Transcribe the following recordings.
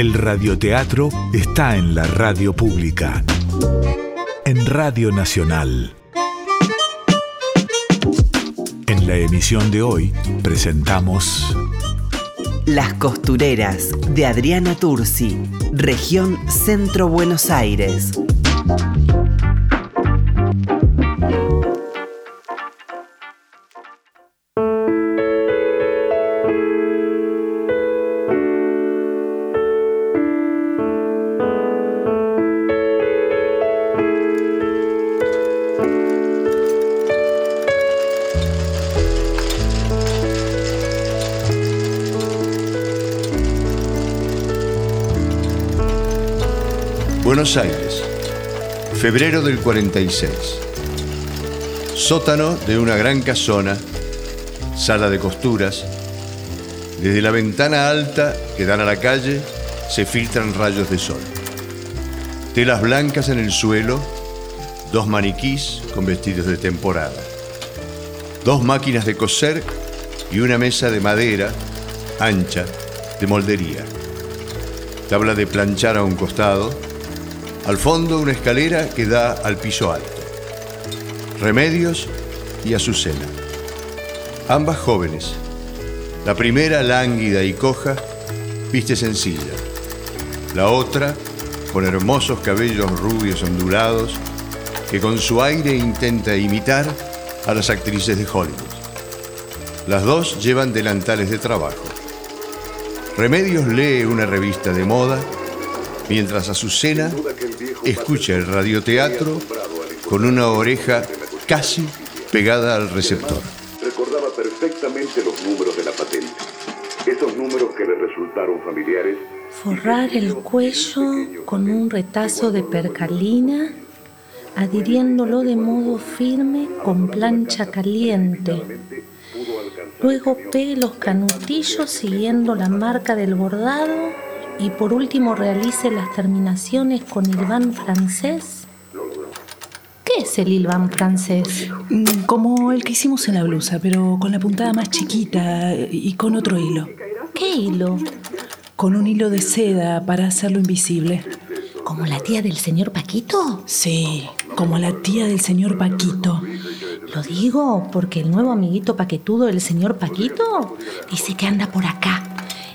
El radioteatro está en la radio pública. En Radio Nacional. En la emisión de hoy presentamos Las costureras de Adriana Tursi, región Centro Buenos Aires. Buenos Aires, febrero del 46. Sótano de una gran casona, sala de costuras. Desde la ventana alta que dan a la calle se filtran rayos de sol. Telas blancas en el suelo, dos maniquís con vestidos de temporada. Dos máquinas de coser y una mesa de madera ancha de moldería. Tabla de planchar a un costado al fondo una escalera que da al piso alto. Remedios y Azucena. Ambas jóvenes. La primera lánguida y coja, viste sencilla. La otra con hermosos cabellos rubios ondulados que con su aire intenta imitar a las actrices de Hollywood. Las dos llevan delantales de trabajo. Remedios lee una revista de moda mientras Azucena escucha el radioteatro con una oreja casi pegada al receptor. Recordaba perfectamente los números de la patente. Esos números que le resultaron familiares. Forrar el cuello con un retazo de percalina, adhiriéndolo de modo firme con plancha caliente. Luego pegue los canutillos siguiendo la marca del bordado y por último realice las terminaciones con hilván francés. ¿Qué es el hilván francés? Mm, Como el que hicimos en la blusa, pero con la puntada más chiquita y con otro hilo. ¿Qué hilo? Con un hilo de seda para hacerlo invisible. ¿Como la tía del señor Paquito? Sí, como la tía del señor Paquito. Lo digo porque el nuevo amiguito paquetudo del señor Paquito dice que anda por acá.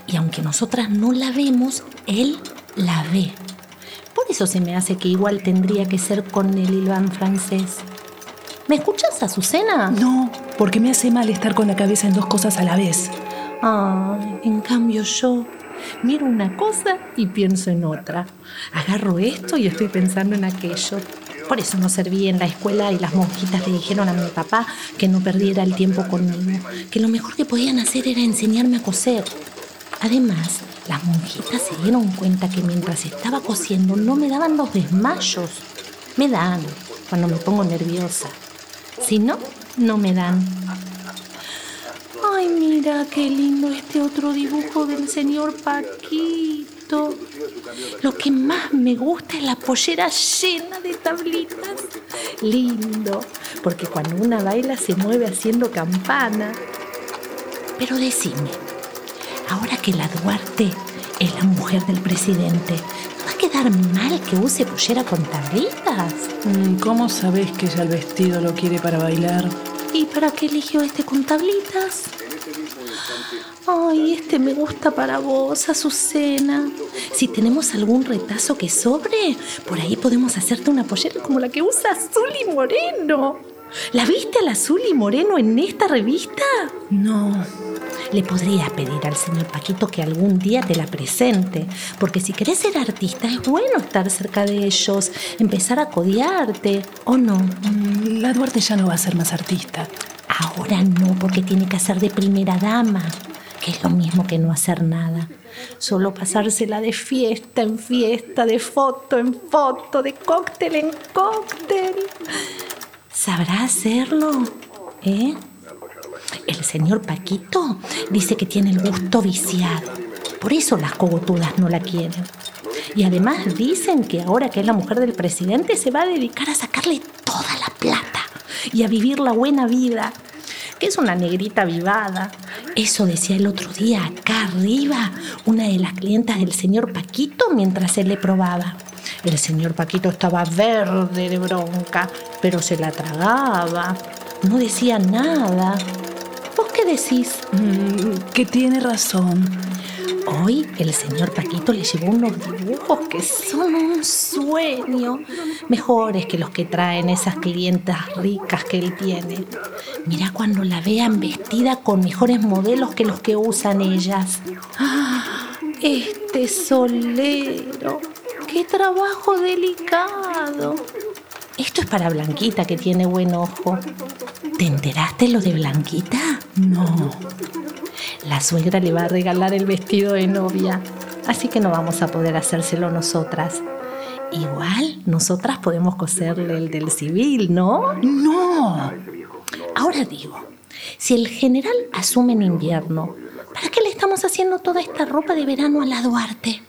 Y aunque nosotras no la vemos, él la ve. Por eso se me hace que igual tendría que ser con el hilván francés. ¿Me escuchas, Azucena? No, porque me hace mal estar con la cabeza en dos cosas a la vez. Ay, en cambio yo miro una cosa y pienso en otra. Agarro esto y estoy pensando en aquello. Por eso no serví en la escuela y las monjitas le dijeron a mi papá que no perdiera el tiempo conmigo, que lo mejor que podían hacer era enseñarme a coser. Además, las monjitas se dieron cuenta que mientras estaba cosiendo no me daban los desmayos. Me dan cuando me pongo nerviosa. Si no, no me dan. Ay, mira qué lindo este otro dibujo del señor Paquito. Lo que más me gusta es la pollera llena de tablitas. Lindo, porque cuando una baila se mueve haciendo campana. Pero decime, ahora que la Duarte es la mujer del presidente, ¿no va a quedar mal que use pollera con tablitas? Mm, ¿Cómo sabes que ella el vestido lo quiere para bailar? ¿Y para qué eligió este con tablitas? Ay, este me gusta para vos, Azucena. Si tenemos algún retazo que sobre, por ahí podemos hacerte una pollera como la que usa Azul y Moreno. ¿La viste al Azul y Moreno en esta revista? No. Le podría pedir al señor Paquito que algún día te la presente, porque si querés ser artista es bueno estar cerca de ellos, empezar a codiarte, ¿o no? Mm, La Duarte ya no va a ser más artista. Ahora no, porque tiene que hacer de primera dama. que es lo mismo que no hacer nada. Solo pasársela de fiesta en fiesta, de foto en foto, de cóctel en cóctel. ¿Sabrá hacerlo? ¿Eh? El señor Paquito dice que tiene el gusto viciado. Por eso las cogotudas no la quieren. Y además dicen que ahora que es la mujer del presidente se va a dedicar a sacarle toda la plata y a vivir la buena vida. Que es una negrita vivada. Eso decía el otro día acá arriba una de las clientas del señor Paquito mientras él le probaba. El señor Paquito estaba verde de bronca, pero se la tragaba. No decía nada. ¿Vos qué decís? Mm, que tiene razón. Hoy el señor Paquito le llevó unos dibujos que son un sueño, mejores que los que traen esas clientas ricas que él tiene. Mira cuando la vean vestida con mejores modelos que los que usan ellas. ¡Ah! Este solero, qué trabajo delicado. Esto es para Blanquita que tiene buen ojo. ¿Te enteraste lo de Blanquita? No. La suegra le va a regalar el vestido de novia, así que no vamos a poder hacérselo nosotras. Igual, nosotras podemos coserle el del civil, ¿no? No. Ahora digo, si el general asume en invierno, ¿para qué le estamos haciendo toda esta ropa de verano a la Duarte?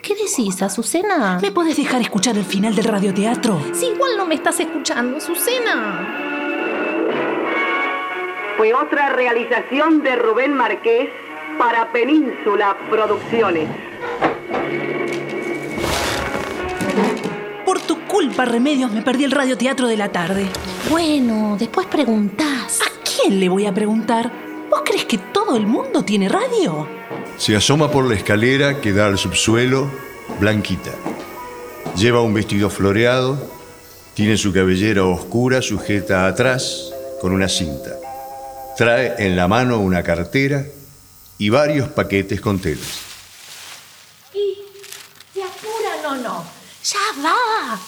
¿Qué decís, Azucena? ¿Me podés dejar escuchar el final del radioteatro? Si igual no me estás escuchando, Azucena. Fue otra realización de Rubén Marqués para Península Producciones. Por tu culpa, Remedios, me perdí el radioteatro de la tarde. Bueno, después preguntás. ¿A quién le voy a preguntar? ¿Vos crees que todo el mundo tiene radio? Se asoma por la escalera que da al subsuelo, blanquita. Lleva un vestido floreado, tiene su cabellera oscura sujeta atrás con una cinta. Trae en la mano una cartera y varios paquetes con telas. ¿Y se apuran o no? ¡Ya va!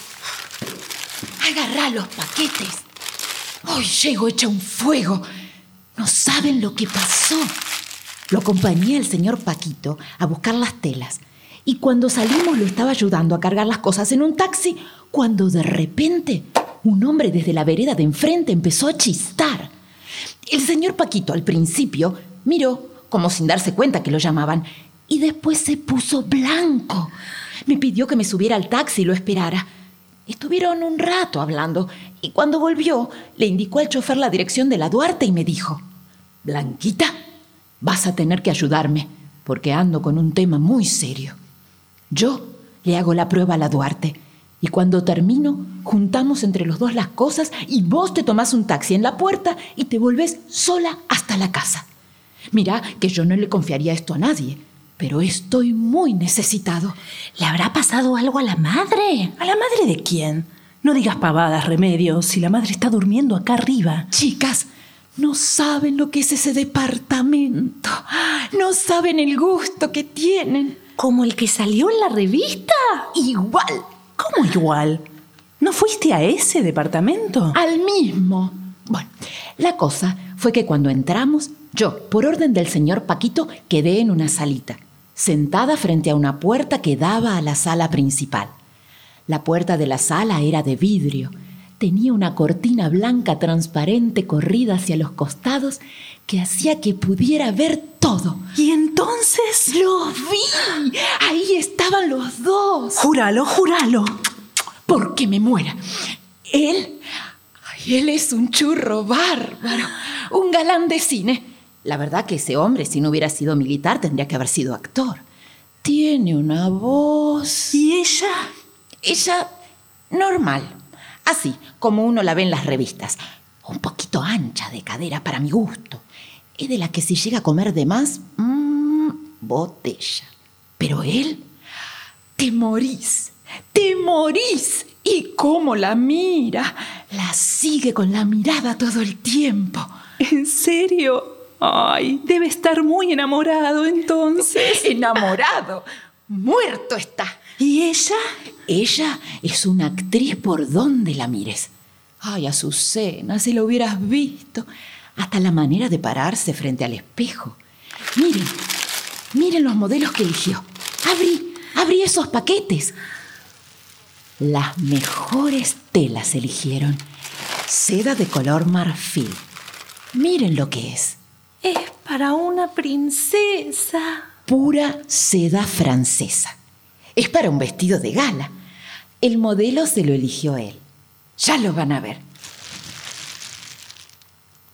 Agarrá los paquetes. Hoy llego hecha un fuego. No saben lo que pasó. Lo acompañé al señor Paquito a buscar las telas. Y cuando salimos lo estaba ayudando a cargar las cosas en un taxi, cuando de repente un hombre desde la vereda de enfrente empezó a chistar. El señor Paquito al principio miró como sin darse cuenta que lo llamaban y después se puso blanco. Me pidió que me subiera al taxi y lo esperara. Estuvieron un rato hablando y cuando volvió le indicó al chofer la dirección de la Duarte y me dijo, Blanquita, vas a tener que ayudarme porque ando con un tema muy serio. Yo le hago la prueba a la Duarte y cuando termino juntamos entre los dos las cosas y vos te tomás un taxi en la puerta y te volvés sola hasta la casa. Mira que yo no le confiaría esto a nadie, pero estoy muy necesitado. ¿Le habrá pasado algo a la madre? ¿A la madre de quién? No digas pavadas, Remedios, si la madre está durmiendo acá arriba. Chicas, no saben lo que es ese departamento. No saben el gusto que tienen. ¿Como el que salió en la revista? Igual. ¿Cómo igual? ¿No fuiste a ese departamento? Al mismo. Bueno, la cosa fue que cuando entramos, yo, por orden del señor Paquito, quedé en una salita, sentada frente a una puerta que daba a la sala principal. La puerta de la sala era de vidrio. Tenía una cortina blanca transparente corrida hacia los costados que hacía que pudiera ver todo. ¿Y entonces? ¡Lo vi! Ahí estaban los dos. Júralo, júralo. Porque me muera. Él. él es un churro bárbaro. Un galán de cine. La verdad que ese hombre, si no hubiera sido militar, tendría que haber sido actor. Tiene una voz. ¿Y ella? Ella, normal. Así, como uno la ve en las revistas. Un poquito ancha de cadera para mi gusto. Es de la que si llega a comer de más, mmm, botella. Pero él, te morís, te morís. ¿Y cómo la mira? La sigue con la mirada todo el tiempo. ¿En serio? Ay, debe estar muy enamorado entonces. Enamorado. Muerto está. ¿Y ella? Ella es una actriz por donde la mires. Ay, Azucena, si lo hubieras visto. Hasta la manera de pararse frente al espejo. Miren, miren los modelos que eligió. Abrí, abrí esos paquetes. Las mejores telas eligieron. Seda de color marfil. Miren lo que es. Es para una princesa. Pura seda francesa. Es para un vestido de gala. El modelo se lo eligió él. Ya lo van a ver.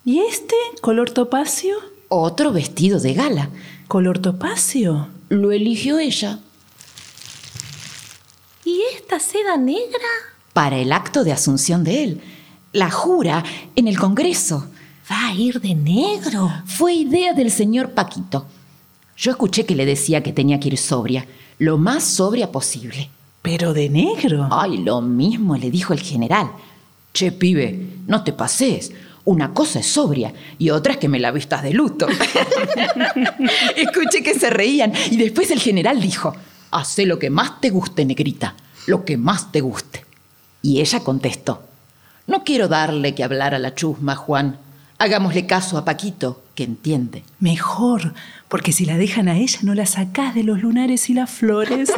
¿Y este color topacio? Otro vestido de gala. ¿Color topacio? Lo eligió ella. ¿Y esta seda negra? Para el acto de asunción de él. La jura en el Congreso. ¿Va a ir de negro? Fue idea del señor Paquito. Yo escuché que le decía que tenía que ir sobria, lo más sobria posible. ¿Pero de negro? Ay, lo mismo le dijo el general. Che, pibe, no te pases. Una cosa es sobria y otra es que me la vistas de luto. Escuché que se reían y después el general dijo, Hacé lo que más te guste, negrita, lo que más te guste. Y ella contestó, No quiero darle que hablar a la chusma, Juan. Hagámosle caso a Paquito, que entiende. Mejor, porque si la dejan a ella no la sacás de los lunares y las flores.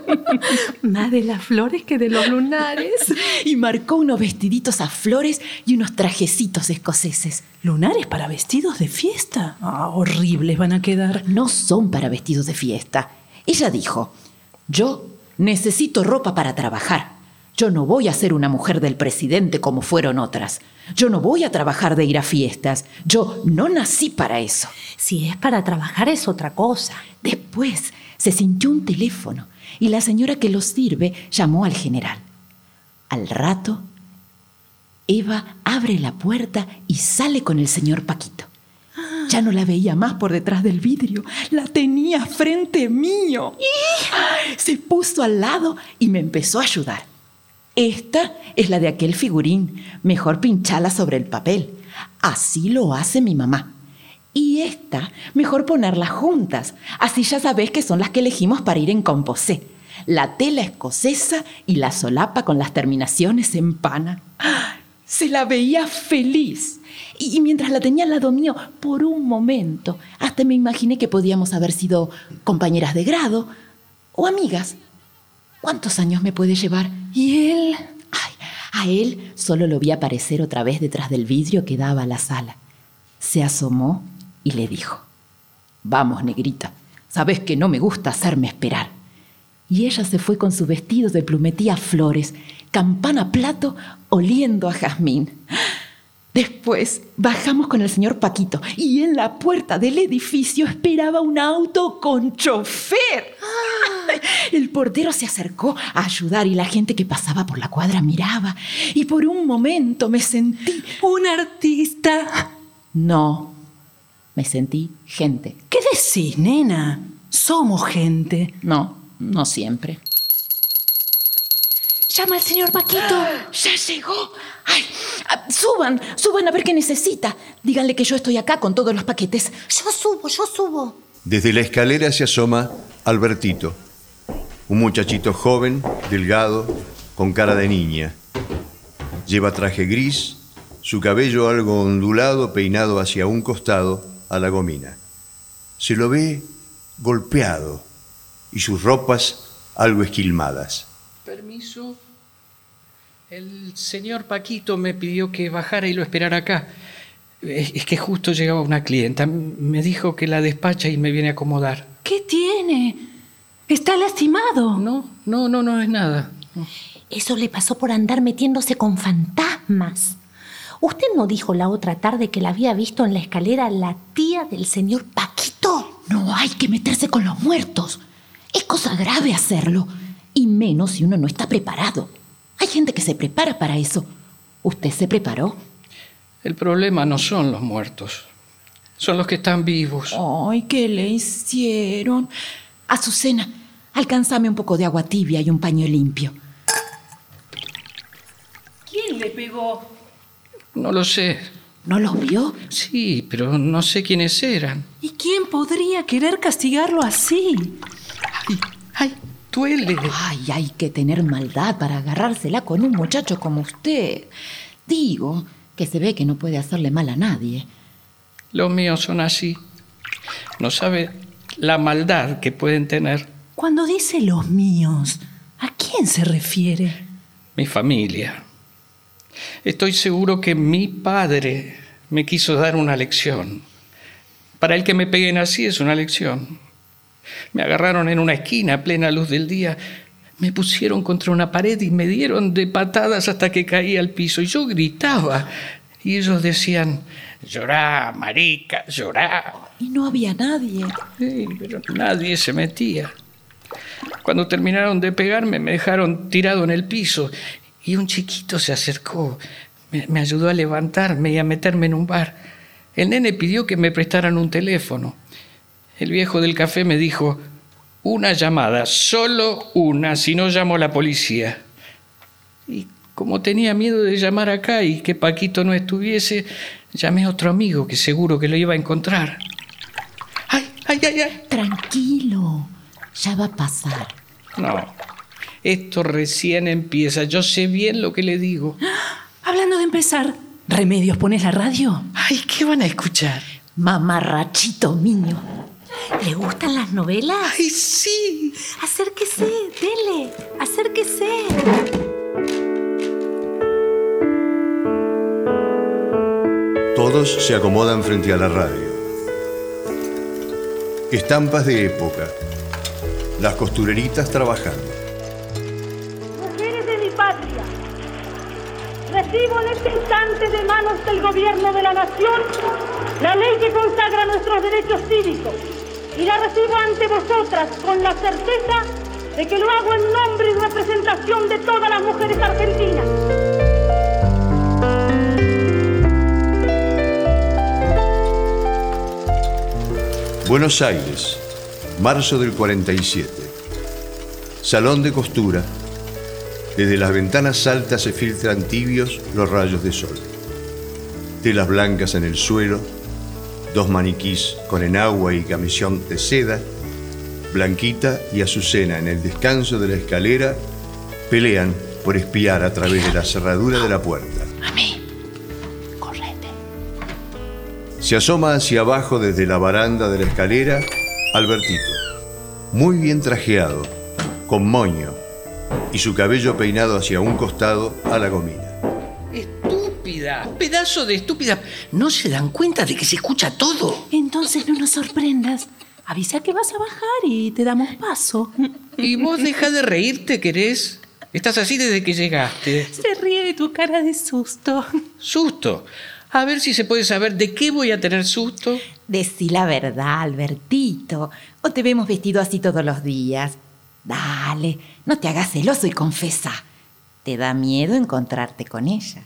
Más de las flores que de los lunares. Y marcó unos vestiditos a flores y unos trajecitos escoceses. ¿Lunares para vestidos de fiesta? Ah, horribles van a quedar. No son para vestidos de fiesta. Ella dijo, yo necesito ropa para trabajar. Yo no voy a ser una mujer del presidente como fueron otras. Yo no voy a trabajar de ir a fiestas. Yo no nací para eso. Si es para trabajar es otra cosa. Después se sintió un teléfono y la señora que lo sirve llamó al general. Al rato, Eva abre la puerta y sale con el señor Paquito. Ya no la veía más por detrás del vidrio, la tenía frente mío. Se puso al lado y me empezó a ayudar. Esta es la de aquel figurín. Mejor pinchala sobre el papel. Así lo hace mi mamá. Y esta, mejor ponerlas juntas. Así ya sabés que son las que elegimos para ir en composé. La tela escocesa y la solapa con las terminaciones en pana. Se la veía feliz. Y mientras la tenía al lado mío, por un momento, hasta me imaginé que podíamos haber sido compañeras de grado o amigas. ¿Cuántos años me puede llevar? ¿Y él? Ay, a él solo lo vi aparecer otra vez detrás del vidrio que daba a la sala. Se asomó y le dijo, Vamos, negrita, sabes que no me gusta hacerme esperar. Y ella se fue con su vestido de plumetía flores, campana plato, oliendo a jazmín. Después bajamos con el señor Paquito y en la puerta del edificio esperaba un auto con chofer. El portero se acercó a ayudar y la gente que pasaba por la cuadra miraba. Y por un momento me sentí... ¿Un artista? No, me sentí gente. ¿Qué decís, nena? Somos gente. No, no siempre. Llama al señor Paquito. ¡Ya llegó! ¡Ay! ah, Suban, suban a ver qué necesita. Díganle que yo estoy acá con todos los paquetes. Yo subo, yo subo. Desde la escalera se asoma Albertito, un muchachito joven, delgado, con cara de niña. Lleva traje gris, su cabello algo ondulado, peinado hacia un costado, a la gomina. Se lo ve golpeado y sus ropas algo esquilmadas. Permiso. El señor Paquito me pidió que bajara y lo esperara acá. Es que justo llegaba una clienta. Me dijo que la despacha y me viene a acomodar. ¿Qué tiene? ¿Está lastimado? No, no, no, no es nada. No. Eso le pasó por andar metiéndose con fantasmas. ¿Usted no dijo la otra tarde que la había visto en la escalera la tía del señor Paquito? No hay que meterse con los muertos. Es cosa grave hacerlo. Y menos si uno no está preparado. Hay gente que se prepara para eso. ¿Usted se preparó? El problema no son los muertos. Son los que están vivos. Ay, ¿qué le hicieron? Azucena, alcánzame un poco de agua tibia y un paño limpio. ¿Quién le pegó? No lo sé. ¿No los vio? Sí, pero no sé quiénes eran. ¿Y quién podría querer castigarlo así? ¡Ay! ¡Ay! ¡Duele! Ay, hay que tener maldad para agarrársela con un muchacho como usted. Digo que se ve que no puede hacerle mal a nadie. Los míos son así. No sabe la maldad que pueden tener Cuando dice los míos, ¿a quién se refiere? mi familia. Estoy seguro que mi padre me quiso dar una lección. Para el que me peguen así es una lección. Me agarraron en una esquina a plena luz del día, me pusieron contra una pared y me dieron de patadas hasta que caí al piso. Y yo gritaba. Y ellos decían, llorá, marica, llorá. Y no había nadie. Sí, pero nadie se metía. Cuando terminaron de pegarme, me dejaron tirado en el piso y un chiquito se acercó. Me, me ayudó a levantarme y a meterme en un bar. El nene pidió que me prestaran un teléfono. El viejo del café me dijo, una llamada, solo una, si no llamo a la policía. Y como tenía miedo de llamar acá y que Paquito no estuviese, llamé a otro amigo que seguro que lo iba a encontrar. ¡Ay, ay, ay, ay! Tranquilo, ya va a pasar. No, esto recién empieza. Yo sé bien lo que le digo. Hablando de empezar, ¿Remedios pones la radio? Ay, ¿qué van a escuchar? Mamarrachito mío. ¿Le gustan las novelas? ¡Ay, sí! Acérquese, dele, acérquese. Todos se acomodan frente a la radio. Estampas de época. Las costureritas trabajando. Mujeres de mi patria, recibo en este instante de manos del gobierno de la nación la ley que consagra nuestros derechos cívicos y la recibo ante vosotras con la certeza de que lo hago en nombre y representación de todas las mujeres argentinas. Buenos Aires, marzo del 47. Salón de costura. Desde las ventanas altas se filtran tibios los rayos de sol. Telas blancas en el suelo, dos maniquís con enagua y camisón de seda, Blanquita y Azucena en el descanso de la escalera pelean por espiar a través de la cerradura de la puerta. Correte. Se asoma hacia abajo desde la baranda de la escalera Albertito, muy bien trajeado, con moño y su cabello peinado hacia un costado a la gomina. Pedazo de estúpida. ¿No se dan cuenta de que se escucha todo? Entonces no nos sorprendas. Avisa que vas a bajar y te damos paso. Y vos deja de reírte, querés. Estás así desde que llegaste. Se ríe de tu cara de susto. Susto. A ver si se puede saber de qué voy a tener susto. Decí la verdad, Albertito. O te vemos vestido así todos los días. Dale, no te hagas celoso y confesa. Te da miedo encontrarte con ella.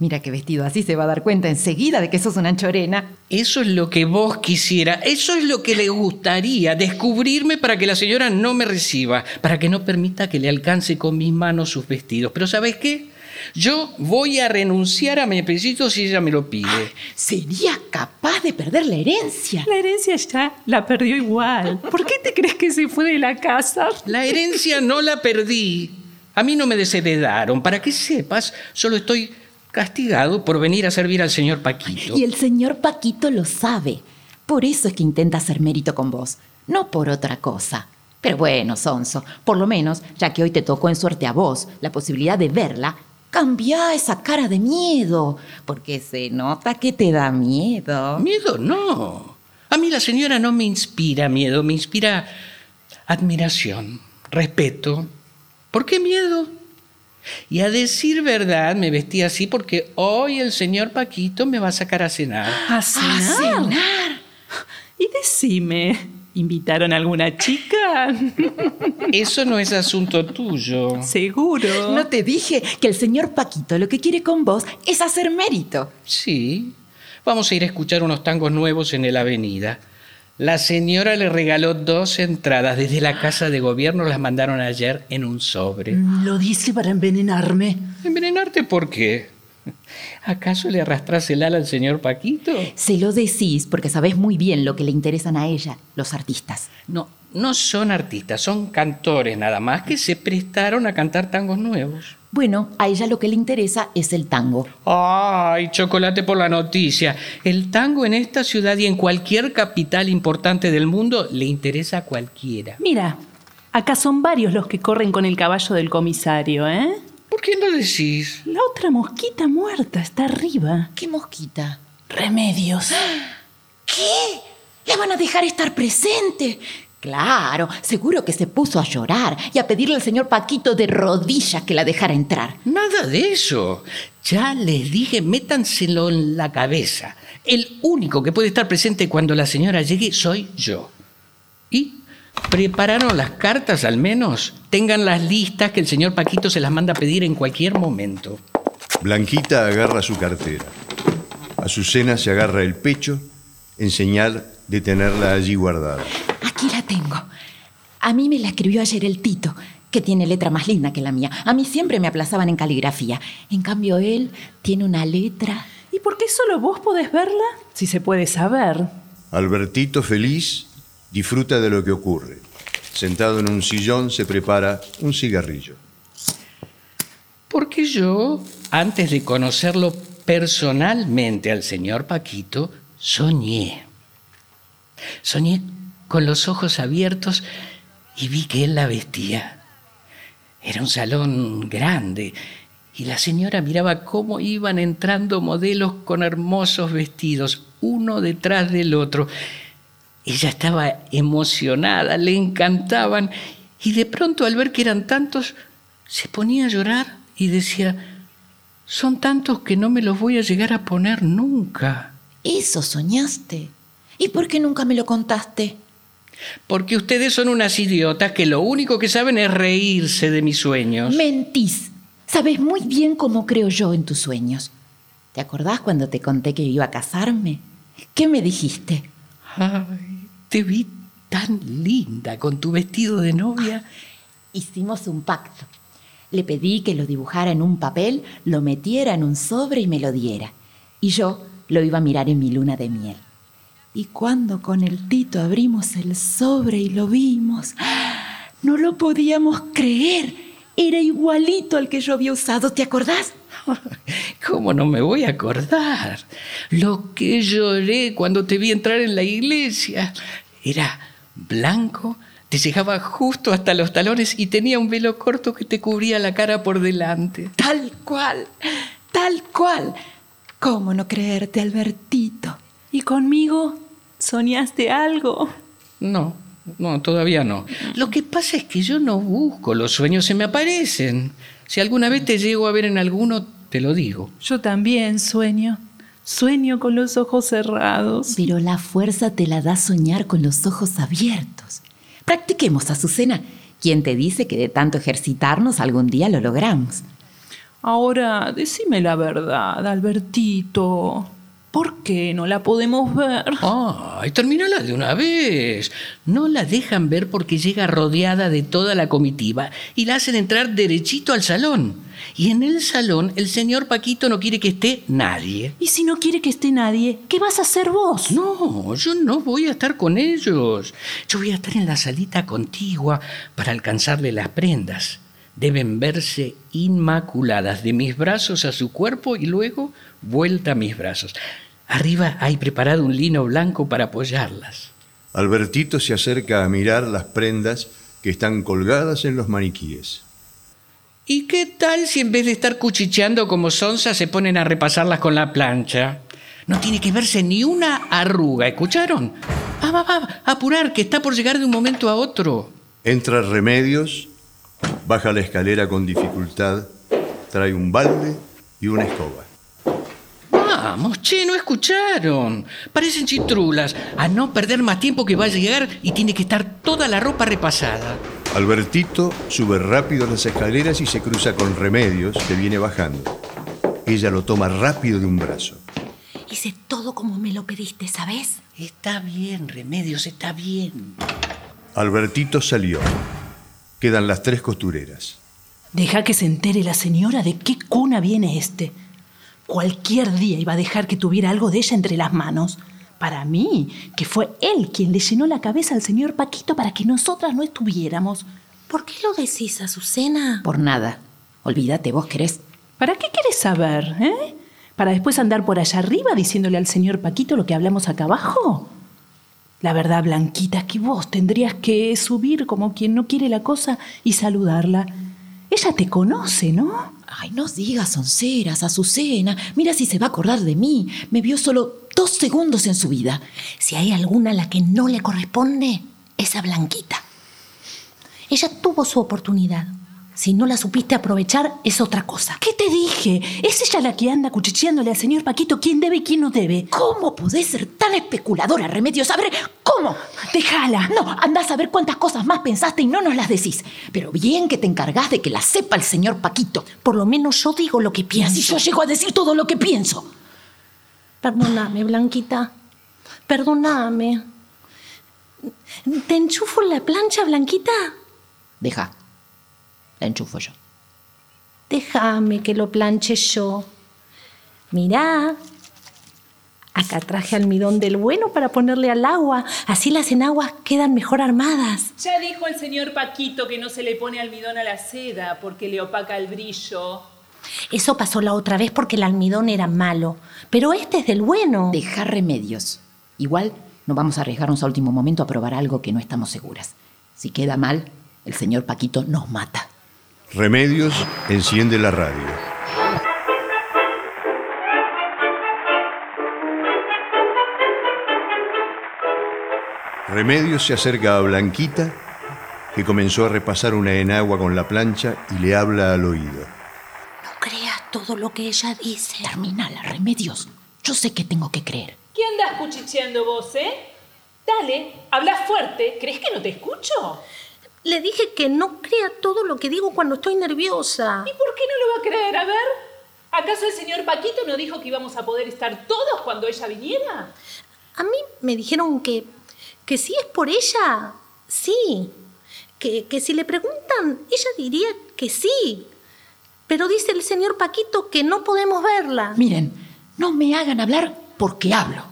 Mira que vestido así se va a dar cuenta enseguida de que sos una chorena. Eso es lo que vos quisiera, eso es lo que le gustaría, descubrirme para que la señora no me reciba, para que no permita que le alcance con mis manos sus vestidos. Pero ¿sabes qué? Yo voy a renunciar a mi apellido si ella me lo pide. Sería capaz de perder la herencia. La herencia ya la perdió igual. ¿Por qué te crees que se fue de la casa? La herencia no la perdí. A mí no me desheredaron. Para que sepas, solo estoy castigado por venir a servir al señor Paquito. Y el señor Paquito lo sabe. Por eso es que intenta hacer mérito con vos, no por otra cosa. Pero bueno, Sonso, por lo menos, ya que hoy te tocó en suerte a vos la posibilidad de verla, cambia esa cara de miedo, porque se nota que te da miedo. Miedo no. A mí la señora no me inspira miedo, me inspira admiración, respeto. ¿Por qué miedo? Y a decir verdad, me vestí así porque hoy el señor Paquito me va a sacar a cenar. ¿A cenar? ¿A cenar? Y decime, ¿invitaron a alguna chica? Eso no es asunto tuyo. Seguro. No te dije que el señor Paquito lo que quiere con vos es hacer mérito. Sí. Vamos a ir a escuchar unos tangos nuevos en la avenida. La señora le regaló dos entradas. Desde la casa de gobierno las mandaron ayer en un sobre. Lo dice para envenenarme. ¿Envenenarte por qué? ¿Acaso le arrastras el ala al señor Paquito? Se lo decís porque sabés muy bien lo que le interesan a ella, los artistas. No, no son artistas, son cantores nada más que se prestaron a cantar tangos nuevos. Bueno, a ella lo que le interesa es el tango. Ay, chocolate por la noticia. El tango en esta ciudad y en cualquier capital importante del mundo le interesa a cualquiera. Mira, acá son varios los que corren con el caballo del comisario, ¿eh? ¿Por qué no decís? La otra mosquita muerta está arriba. ¿Qué mosquita? Remedios. ¿Qué? ¿La van a dejar estar presente? Claro, seguro que se puso a llorar y a pedirle al señor Paquito de rodillas que la dejara entrar. Nada de eso. Ya les dije, métanselo en la cabeza. El único que puede estar presente cuando la señora llegue soy yo. ¿Y? ¿Prepararon las cartas al menos? Tengan las listas que el señor Paquito se las manda a pedir en cualquier momento. Blanquita agarra su cartera. Azucena se agarra el pecho en señal de tenerla allí guardada. Aquí la tengo. A mí me la escribió ayer el Tito, que tiene letra más linda que la mía. A mí siempre me aplazaban en caligrafía. En cambio, él tiene una letra. ¿Y por qué solo vos podés verla? Si se puede saber. Albertito, feliz, disfruta de lo que ocurre. Sentado en un sillón, se prepara un cigarrillo. Porque yo, antes de conocerlo personalmente al señor Paquito, soñé. Soñé con los ojos abiertos y vi que él la vestía. Era un salón grande y la señora miraba cómo iban entrando modelos con hermosos vestidos, uno detrás del otro. Ella estaba emocionada, le encantaban y de pronto al ver que eran tantos, se ponía a llorar y decía, son tantos que no me los voy a llegar a poner nunca. Eso soñaste. ¿Y por qué nunca me lo contaste? Porque ustedes son unas idiotas que lo único que saben es reírse de mis sueños. Mentís. Sabes muy bien cómo creo yo en tus sueños. ¿Te acordás cuando te conté que iba a casarme? ¿Qué me dijiste? Ay, te vi tan linda con tu vestido de novia. Hicimos un pacto. Le pedí que lo dibujara en un papel, lo metiera en un sobre y me lo diera. Y yo lo iba a mirar en mi luna de miel. Y cuando con el Tito abrimos el sobre y lo vimos, no lo podíamos creer. Era igualito al que yo había usado, ¿te acordás? ¿Cómo no me voy a acordar? Lo que lloré cuando te vi entrar en la iglesia. Era blanco, te llegaba justo hasta los talones y tenía un velo corto que te cubría la cara por delante. Tal cual, tal cual. ¿Cómo no creerte, Albertito? ¿Y conmigo soñaste algo? No, no, todavía no. Lo que pasa es que yo no busco los sueños, se me aparecen. Si alguna vez te llego a ver en alguno, te lo digo. Yo también sueño. Sueño con los ojos cerrados. Pero la fuerza te la da soñar con los ojos abiertos. Practiquemos, Azucena. ¿Quién te dice que de tanto ejercitarnos algún día lo logramos? Ahora, decime la verdad, Albertito. ¿Por qué no la podemos ver? Ay, termínala de una vez. No la dejan ver porque llega rodeada de toda la comitiva y la hacen entrar derechito al salón. Y en el salón el señor Paquito no quiere que esté nadie. Y si no quiere que esté nadie, ¿qué vas a hacer vos? No, yo no voy a estar con ellos. Yo voy a estar en la salita contigua para alcanzarle las prendas. Deben verse inmaculadas de mis brazos a su cuerpo y luego vuelta a mis brazos. Arriba hay preparado un lino blanco para apoyarlas. Albertito se acerca a mirar las prendas que están colgadas en los maniquíes. ¿Y qué tal si en vez de estar cuchicheando como sonza se ponen a repasarlas con la plancha? No tiene que verse ni una arruga, ¿escucharon? Va, va, va, apurar, que está por llegar de un momento a otro. Entra Remedios, baja la escalera con dificultad, trae un balde y una escoba. Vamos, che, no escucharon. Parecen chitrulas. A no perder más tiempo que va a llegar y tiene que estar toda la ropa repasada. Albertito sube rápido las escaleras y se cruza con Remedios, que viene bajando. Ella lo toma rápido de un brazo. Hice todo como me lo pediste, ¿sabes? Está bien, Remedios, está bien. Albertito salió. Quedan las tres costureras. Deja que se entere la señora de qué cuna viene este. Cualquier día iba a dejar que tuviera algo de ella entre las manos. Para mí, que fue él quien le llenó la cabeza al señor Paquito para que nosotras no estuviéramos. ¿Por qué lo decís, Azucena? Por nada. Olvídate, vos querés. ¿Para qué quieres saber, eh? ¿Para después andar por allá arriba diciéndole al señor Paquito lo que hablamos acá abajo? La verdad, Blanquita, es que vos tendrías que subir como quien no quiere la cosa y saludarla. Ella te conoce, ¿no? Ay, no digas onceras, Azucena. Mira si se va a acordar de mí. Me vio solo dos segundos en su vida. Si hay alguna a la que no le corresponde, esa Blanquita. Ella tuvo su oportunidad. Si no la supiste aprovechar, es otra cosa. ¿Qué te dije? Es ella la que anda cuchicheándole al señor Paquito quién debe y quién no debe. ¿Cómo podés ser tan especuladora, Remedios? A ver, ¿cómo? Déjala. No, andás a ver cuántas cosas más pensaste y no nos las decís. Pero bien que te encargás de que la sepa el señor Paquito. Por lo menos yo digo lo que Y pienso. así yo llego a decir todo lo que pienso. Perdóname, Blanquita. Perdóname. ¿Te enchufo la plancha, Blanquita? Deja. La enchufo yo. Déjame que lo planche yo. Mirá. Acá traje almidón del bueno para ponerle al agua. Así las enaguas quedan mejor armadas. Ya dijo el señor Paquito que no se le pone almidón a la seda porque le opaca el brillo. Eso pasó la otra vez porque el almidón era malo. Pero este es del bueno. Deja remedios. Igual no vamos a arriesgarnos a último momento a probar algo que no estamos seguras. Si queda mal, el señor Paquito nos mata. Remedios enciende la radio. Remedios se acerca a Blanquita, que comenzó a repasar una enagua con la plancha y le habla al oído. No creas todo lo que ella dice. Terminala, Remedios. Yo sé que tengo que creer. ¿Qué andas cuchicheando vos, eh? Dale, habla fuerte. ¿Crees que no te escucho? Le dije que no crea todo lo que digo cuando estoy nerviosa. ¿Y por qué no lo va a creer? A ver. ¿Acaso el señor Paquito no dijo que íbamos a poder estar todos cuando ella viniera? A mí me dijeron que, que si es por ella, sí. Que, que si le preguntan, ella diría que sí. Pero dice el señor Paquito que no podemos verla. Miren, no me hagan hablar porque hablo.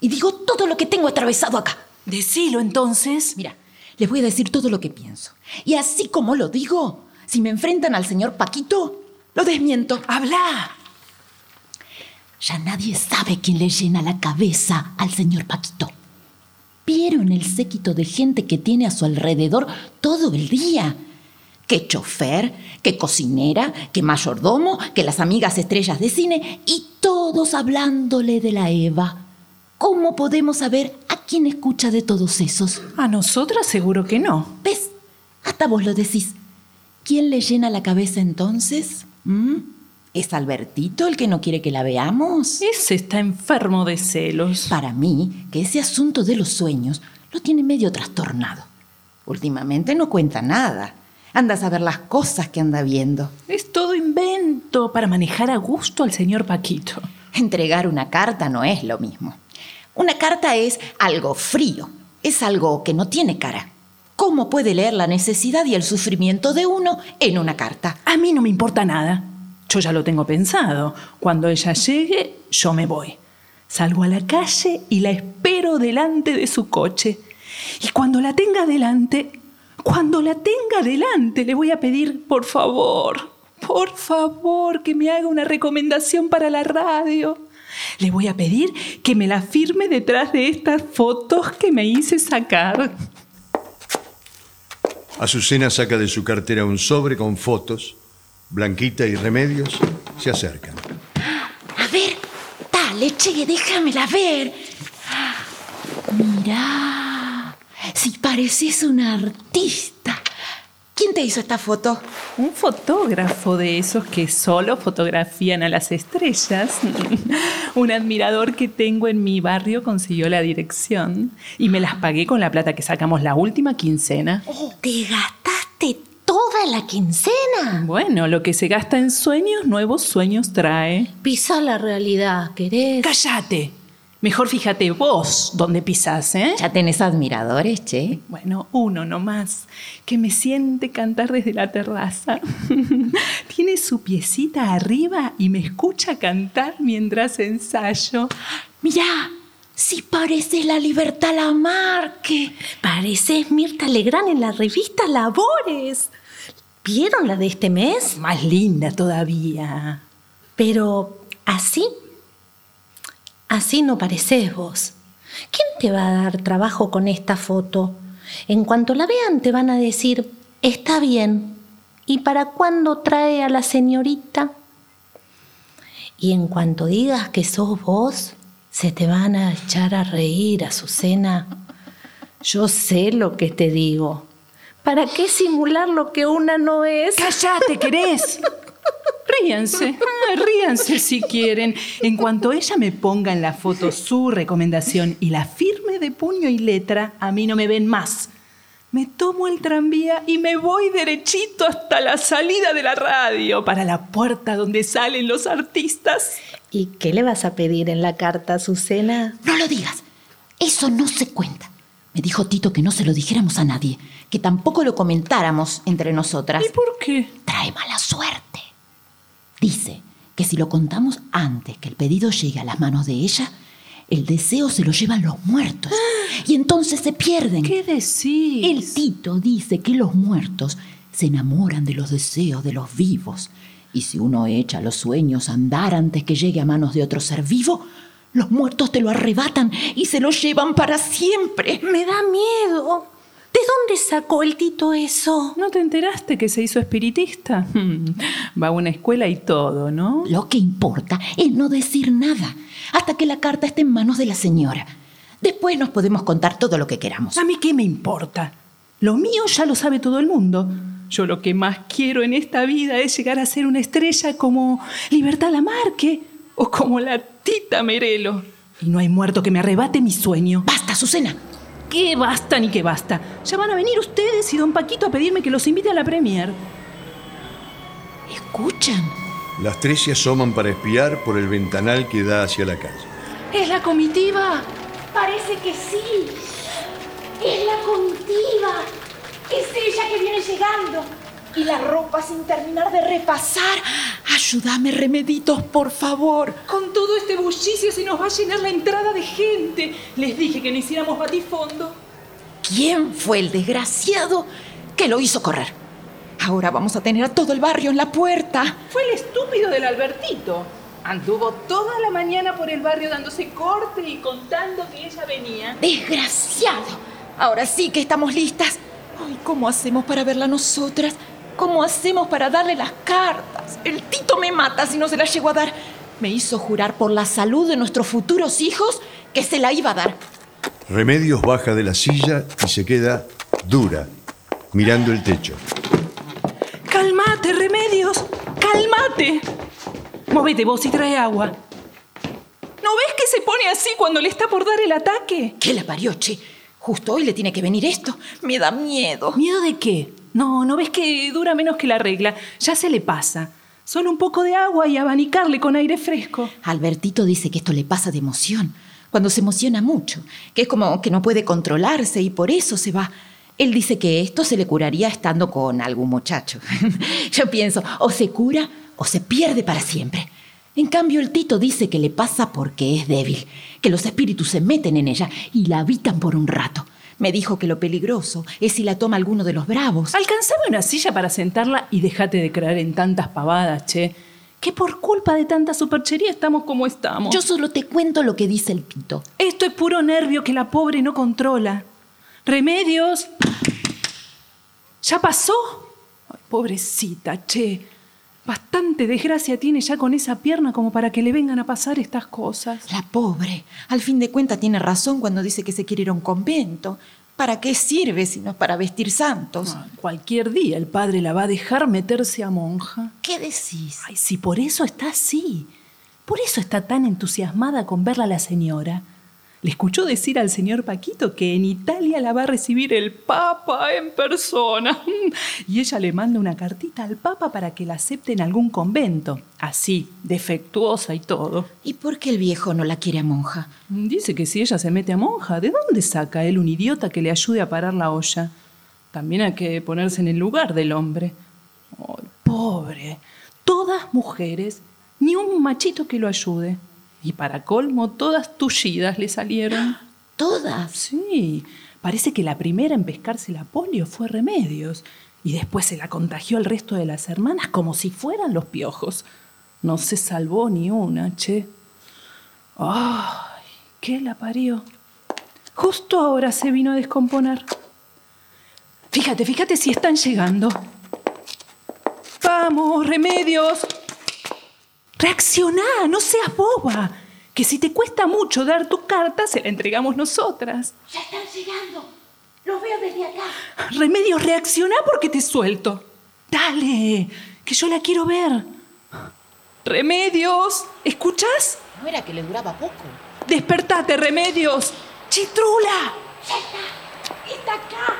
Y digo todo lo que tengo atravesado acá. Decilo entonces. Mira, les voy a decir todo lo que pienso. Y así como lo digo, si me enfrentan al señor Paquito, lo desmiento. Habla. Ya nadie sabe quién le llena la cabeza al señor Paquito. ¿Vieron el séquito de gente que tiene a su alrededor todo el día? Que chofer, que cocinera, que mayordomo, que las amigas estrellas de cine y todos hablándole de la Eva. ¿Cómo podemos saber a quién escucha de todos esos? A nosotras seguro que no. ¿Ves? Hasta vos lo decís. ¿Quién le llena la cabeza entonces? ¿Mm? ¿Es Albertito el que no quiere que la veamos? Ese está enfermo de celos. Para mí, que ese asunto de los sueños lo tiene medio trastornado. Últimamente no cuenta nada. Anda a saber las cosas que anda viendo. Es todo invento para manejar a gusto al señor Paquito. Entregar una carta no es lo mismo. Una carta es algo frío, es algo que no tiene cara. ¿Cómo puede leer la necesidad y el sufrimiento de uno en una carta? A mí no me importa nada. Yo ya lo tengo pensado. Cuando ella llegue, yo me voy. Salgo a la calle y la espero delante de su coche. Y cuando la tenga delante, cuando la tenga delante, le voy a pedir, por favor, por favor, que me haga una recomendación para la radio. Le voy a pedir que me la firme detrás de estas fotos que me hice sacar. Azucena saca de su cartera un sobre con fotos. Blanquita y Remedios se acercan. A ver, dale, che, déjamela ver. Mira, si pareces una artista. ¿Quién te hizo esta foto? Un fotógrafo de esos que solo fotografían a las estrellas. Un admirador que tengo en mi barrio consiguió la dirección y me las pagué con la plata que sacamos la última quincena. ¿Te gastaste toda la quincena? Bueno, lo que se gasta en sueños, nuevos sueños trae. Pisa la realidad, ¿querés? ¡Cállate! Mejor fíjate vos dónde pisás, ¿eh? ¿Ya tenés admiradores, che? Bueno, uno nomás, que me siente cantar desde la terraza. Tiene su piecita arriba y me escucha cantar mientras ensayo. Mirá, si pareces la Libertad Lamarque. Pareces Mirta Legrand en la revista Labores. ¿Vieron la de este mes? Más linda todavía. Pero así, así no pareces vos. ¿Quién te va a dar trabajo con esta foto? En cuanto la vean te van a decir, está bien. ¿Y para cuándo trae a la señorita? Y en cuanto digas que sos vos, se te van a echar a reír, Azucena. Yo sé lo que te digo. ¿Para qué simular lo que una no es? ¡Cállate, querés! Ríanse, ah, ríanse si quieren. En cuanto ella me ponga en la foto su recomendación y la firme de puño y letra, a mí no me ven más. Me tomo el tranvía y me voy derechito hasta la salida de la radio, para la puerta donde salen los artistas. ¿Y qué le vas a pedir en la carta, Azucena? No lo digas. Eso no se cuenta. Me dijo Tito que no se lo dijéramos a nadie, que tampoco lo comentáramos entre nosotras. ¿Y por qué? Trae mala suerte. Dice que si lo contamos antes que el pedido llegue a las manos de ella, el deseo se lo llevan los muertos. Y entonces se pierden. ¿Qué decís? El Tito dice que los muertos se enamoran de los deseos de los vivos. Y si uno echa los sueños a andar antes que llegue a manos de otro ser vivo, los muertos te lo arrebatan y se lo llevan para siempre. Me da miedo. ¿De dónde sacó el Tito eso? ¿No te enteraste que se hizo espiritista? Va a una escuela y todo, ¿no? Lo que importa es no decir nada hasta que la carta esté en manos de la señora. Después nos podemos contar todo lo que queramos. ¿A mí qué me importa? Lo mío ya lo sabe todo el mundo. Yo lo que más quiero en esta vida es llegar a ser una estrella como Libertad Lamarque o como la Tita Merelo. Y no hay muerto que me arrebate mi sueño. ¡Basta, Susana! ¿Qué basta ni qué basta? Ya van a venir ustedes y don Paquito a pedirme que los invite a la premier. ¿Escuchan? Las tres se asoman para espiar por el ventanal que da hacia la calle. ¿Es la comitiva? Parece que sí. Es la comitiva. Es ella que viene llegando. Y la ropa sin terminar de repasar. Ayúdame, remeditos, por favor. Con todo este bullicio se nos va a llenar la entrada de gente. Les dije que no hiciéramos batifondo. ¿Quién fue el desgraciado que lo hizo correr? Ahora vamos a tener a todo el barrio en la puerta. Fue el estúpido del Albertito. Anduvo toda la mañana por el barrio dándose corte y contando que ella venía. Desgraciado. Ahora sí que estamos listas. Ay, ¿cómo hacemos para verla nosotras? ¿Cómo hacemos para darle las cartas? El Tito me mata si no se las llego a dar. Me hizo jurar por la salud de nuestros futuros hijos que se la iba a dar. Remedios baja de la silla y se queda dura, mirando el techo. ¡Calmate, Remedios! ¡Calmate! Movete vos y trae agua. ¿No ves que se pone así cuando le está por dar el ataque? ¿Qué la parió, che? Justo hoy le tiene que venir esto. Me da miedo. ¿Miedo de qué? No, ¿no ves que dura menos que la regla? Ya se le pasa. Solo un poco de agua y abanicarle con aire fresco. Albertito dice que esto le pasa de emoción, cuando se emociona mucho, que es como que no puede controlarse y por eso se va. Él dice que esto se le curaría estando con algún muchacho. Yo pienso, o se cura o se pierde para siempre. En cambio, el Tito dice que le pasa porque es débil, que los espíritus se meten en ella y la habitan por un rato. Me dijo que lo peligroso es si la toma alguno de los bravos. Alcanzame una silla para sentarla y déjate de creer en tantas pavadas, che. Que por culpa de tanta superchería estamos como estamos. Yo solo te cuento lo que dice el Tito. Esto es puro nervio que la pobre no controla. Remedios. ¿Ya pasó? Ay, pobrecita, che. Bastante desgracia tiene ya con esa pierna como para que le vengan a pasar estas cosas. La pobre. Al fin de cuentas tiene razón cuando dice que se quiere ir a un convento. ¿Para qué sirve si no es para vestir santos? Ay, cualquier día el padre la va a dejar meterse a monja. ¿Qué decís? Ay, si por eso está así. Por eso está tan entusiasmada con verla a la señora. Le escuchó decir al señor Paquito que en Italia la va a recibir el Papa en persona. Y ella le manda una cartita al Papa para que la acepte en algún convento. Así, defectuosa y todo. ¿Y por qué el viejo no la quiere a monja? Dice que si ella se mete a monja, ¿de dónde saca él un idiota que le ayude a parar la olla? También hay que ponerse en el lugar del hombre. ¡Ay, pobre! Todas mujeres, ni un machito que lo ayude. Y para colmo, todas tullidas le salieron. ¿Todas? Sí. Parece que la primera en pescarse la polio fue Remedios. Y después se la contagió al resto de las hermanas como si fueran los piojos. No se salvó ni una, che. ¡Ay! ¿Qué la parió? Justo ahora se vino a descomponer. Fíjate, fíjate si están llegando. Vamos, remedios. Reaccioná, no seas boba. Que si te cuesta mucho dar tu carta, se la entregamos nosotras. Ya están llegando. Los veo desde acá. Remedios, reaccioná porque te suelto. Dale, que yo la quiero ver. Remedios, ¿escuchas? ¿No era que le duraba poco? Despertate, Remedios. Chitrula. Ya está. Está acá.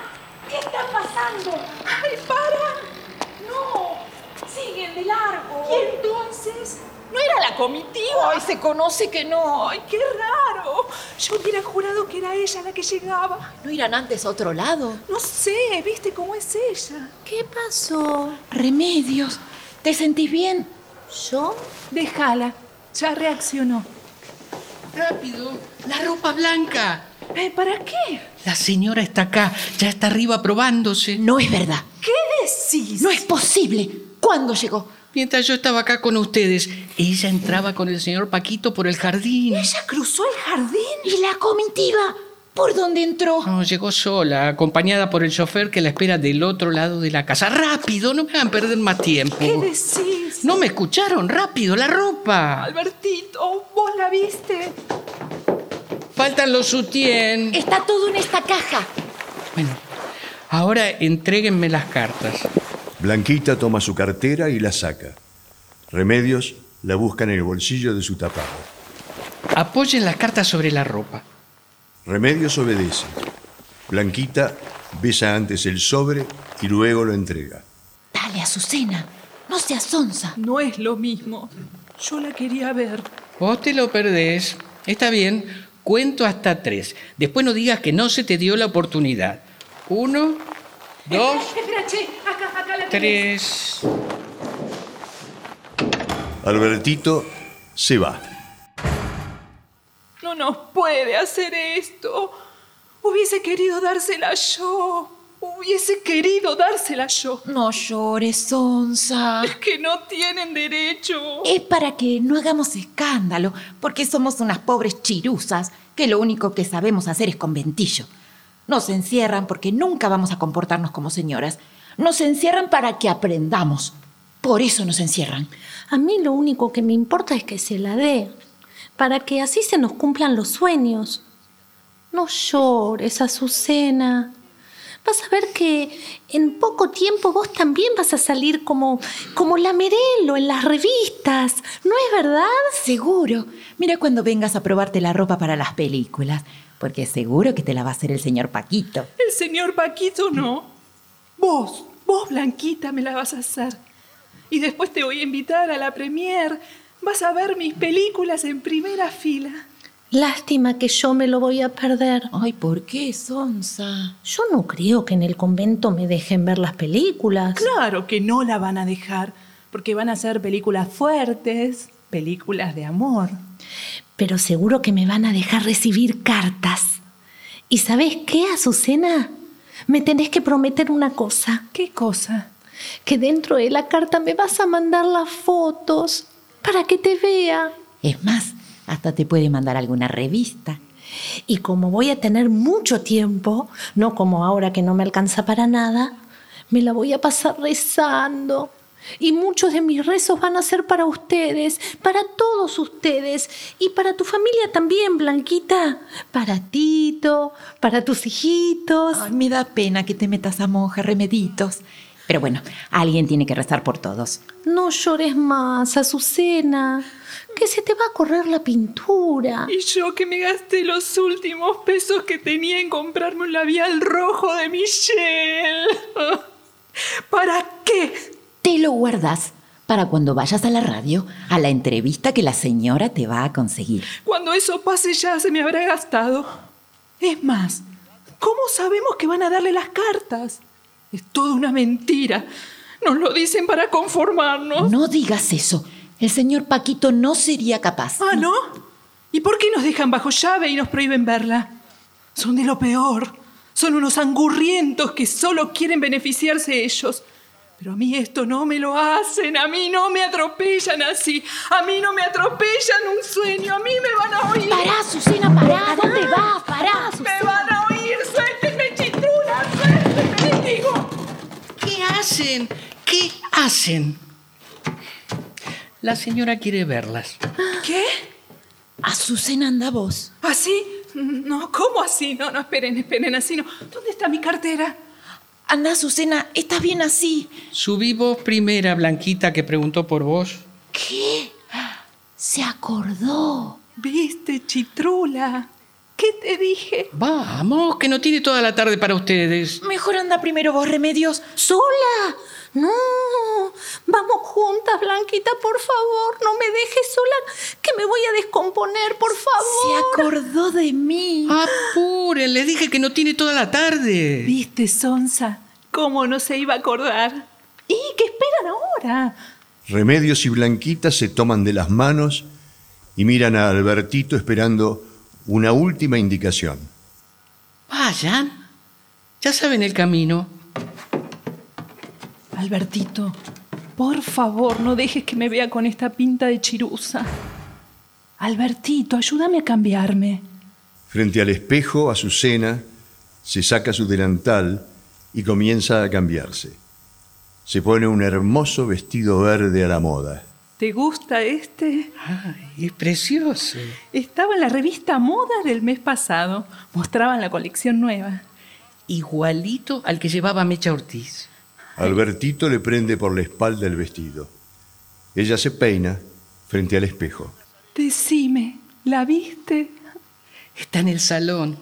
¿Qué está pasando? ¡Ay, para! No. Siguen de largo. ¿Y entonces? ¿No era la comitiva? Ay, se conoce que no. ¡Ay, qué raro! Yo hubiera jurado que era ella la que llegaba. ¿No irán antes a otro lado? No sé, ¿viste cómo es ella? ¿Qué pasó? Remedios. ¿Te sentís bien? ¿Yo? Déjala. Ya reaccionó. Rápido, la ropa blanca. Eh, ¿Para qué? La señora está acá, ya está arriba probándose. No es verdad. ¿Qué decís? No es posible. ¿Cuándo llegó? Mientras yo estaba acá con ustedes, ella entraba con el señor Paquito por el jardín. ¿Ella cruzó el jardín? ¿Y la comitiva? ¿Por dónde entró? No, llegó sola, acompañada por el chofer que la espera del otro lado de la casa. ¡Rápido! No me hagan perder más tiempo. ¿Qué decís? No me escucharon. ¡Rápido, la ropa! Albertito, ¿vos la viste? Faltan los sutien. Está todo en esta caja. Bueno, ahora entréguenme las cartas. Blanquita toma su cartera y la saca. Remedios la busca en el bolsillo de su tapado. Apoyen las cartas sobre la ropa. Remedios obedece. Blanquita besa antes el sobre y luego lo entrega. Dale, Azucena. No seas sonza. No es lo mismo. Yo la quería ver. Vos te lo perdés. Está bien, cuento hasta tres. Después no digas que no se te dio la oportunidad. Uno, dos, Espera, che, acá, acá la tres. Albertito se va. No nos puede hacer esto. Hubiese querido dársela yo. Hubiese querido dársela yo. No llores, sonza. Es que no tienen derecho. Es para que no hagamos escándalo, porque somos unas pobres chiruzas que lo único que sabemos hacer es conventillo. Nos encierran porque nunca vamos a comportarnos como señoras. Nos encierran para que aprendamos. Por eso nos encierran. A mí lo único que me importa es que se la dé, para que así se nos cumplan los sueños. No llores, Azucena. Vas a ver que en poco tiempo vos también vas a salir como, como la Merelo en las revistas. ¿No es verdad? Seguro. Mira cuando vengas a probarte la ropa para las películas, porque seguro que te la va a hacer el señor Paquito. El señor Paquito no. Vos, vos, Blanquita, me la vas a hacer. Y después te voy a invitar a la premier. Vas a ver mis películas en primera fila. Lástima que yo me lo voy a perder. Ay, ¿por qué, Sonsa? Yo no creo que en el convento me dejen ver las películas. Claro que no la van a dejar, porque van a ser películas fuertes, películas de amor. Pero seguro que me van a dejar recibir cartas. ¿Y sabes qué, Azucena? Me tenés que prometer una cosa. ¿Qué cosa? Que dentro de la carta me vas a mandar las fotos para que te vea. Es más, hasta te puede mandar alguna revista. Y como voy a tener mucho tiempo, no como ahora que no me alcanza para nada, me la voy a pasar rezando. Y muchos de mis rezos van a ser para ustedes, para todos ustedes, y para tu familia también, Blanquita. Para Tito, para tus hijitos. Ay, me da pena que te metas a monja, remeditos. Pero bueno, alguien tiene que rezar por todos. No llores más, Azucena, que se te va a correr la pintura. Y yo que me gasté los últimos pesos que tenía en comprarme un labial rojo de Michelle. ¿Para qué? Te lo guardas para cuando vayas a la radio, a la entrevista que la señora te va a conseguir. Cuando eso pase ya se me habrá gastado. Es más, ¿cómo sabemos que van a darle las cartas? Es toda una mentira. Nos lo dicen para conformarnos. No digas eso. El señor Paquito no sería capaz. Ah, ¿no? ¿Y por qué nos dejan bajo llave y nos prohíben verla? Son de lo peor. Son unos angurrientos que solo quieren beneficiarse ellos. Pero a mí esto no me lo hacen, a mí no me atropellan así, a mí no me atropellan un sueño, a mí me van a oír. Pará, Susana, pará, ¿dónde vas? Pará, Me van a oír, suéltenme, chitula, suéltenme, les digo. ¿Qué hacen? ¿Qué hacen? La señora quiere verlas. ¿Qué? Azucena, anda vos. ¿Así? No, ¿cómo así? No, no, esperen, esperen, así no. ¿Dónde está mi cartera? Anda, Azucena, estás bien así. Subí vos primera, Blanquita, que preguntó por vos. ¿Qué? Se acordó. ¿Viste, chitrula? ¿Qué te dije? Vamos, que no tiene toda la tarde para ustedes. Mejor anda primero vos, Remedios. ¿Sola? No. Vamos juntas, Blanquita, por favor. No me dejes sola, que me voy a descomponer, por Se favor. acordó de mí. Apuren, les dije que no tiene toda la tarde. ¿Viste, Sonsa? ¿Cómo no se iba a acordar? ¿Y qué esperan ahora? Remedios y Blanquita se toman de las manos y miran a Albertito esperando una última indicación. Vayan. Ya saben el camino. Albertito, por favor, no dejes que me vea con esta pinta de chirusa. Albertito, ayúdame a cambiarme. Frente al espejo, Azucena se saca su delantal y comienza a cambiarse. Se pone un hermoso vestido verde a la moda. ¿Te gusta este? Ay, es precioso. Estaba en la revista Moda del mes pasado. Mostraban la colección nueva. Igualito al que llevaba Mecha Ortiz. Albertito le prende por la espalda el vestido. Ella se peina frente al espejo. Decime, ¿la viste? Está en el salón.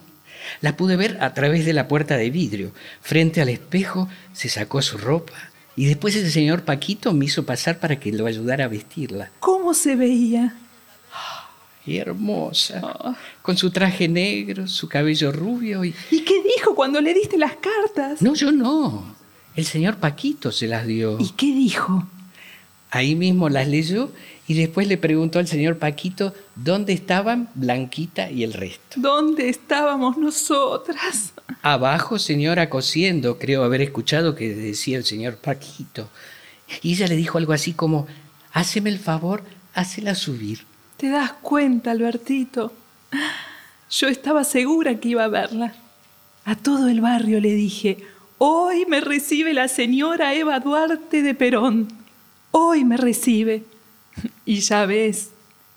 La pude ver a través de la puerta de vidrio. Frente al espejo se sacó su ropa y después el señor Paquito me hizo pasar para que lo ayudara a vestirla. ¿Cómo se veía? Y hermosa. Con su traje negro, su cabello rubio y... ¿Y qué dijo cuando le diste las cartas? No, yo no. El señor Paquito se las dio. ¿Y qué dijo? Ahí mismo las leyó y después le preguntó al señor Paquito dónde estaban Blanquita y el resto. ¿Dónde estábamos nosotras? Abajo, señora, cosiendo, creo haber escuchado que decía el señor Paquito. Y ella le dijo algo así como, háceme el favor, hácela subir. ¿Te das cuenta, Albertito? Yo estaba segura que iba a verla. A todo el barrio le dije, hoy me recibe la señora Eva Duarte de Perón. Hoy me recibe. Y ya ves,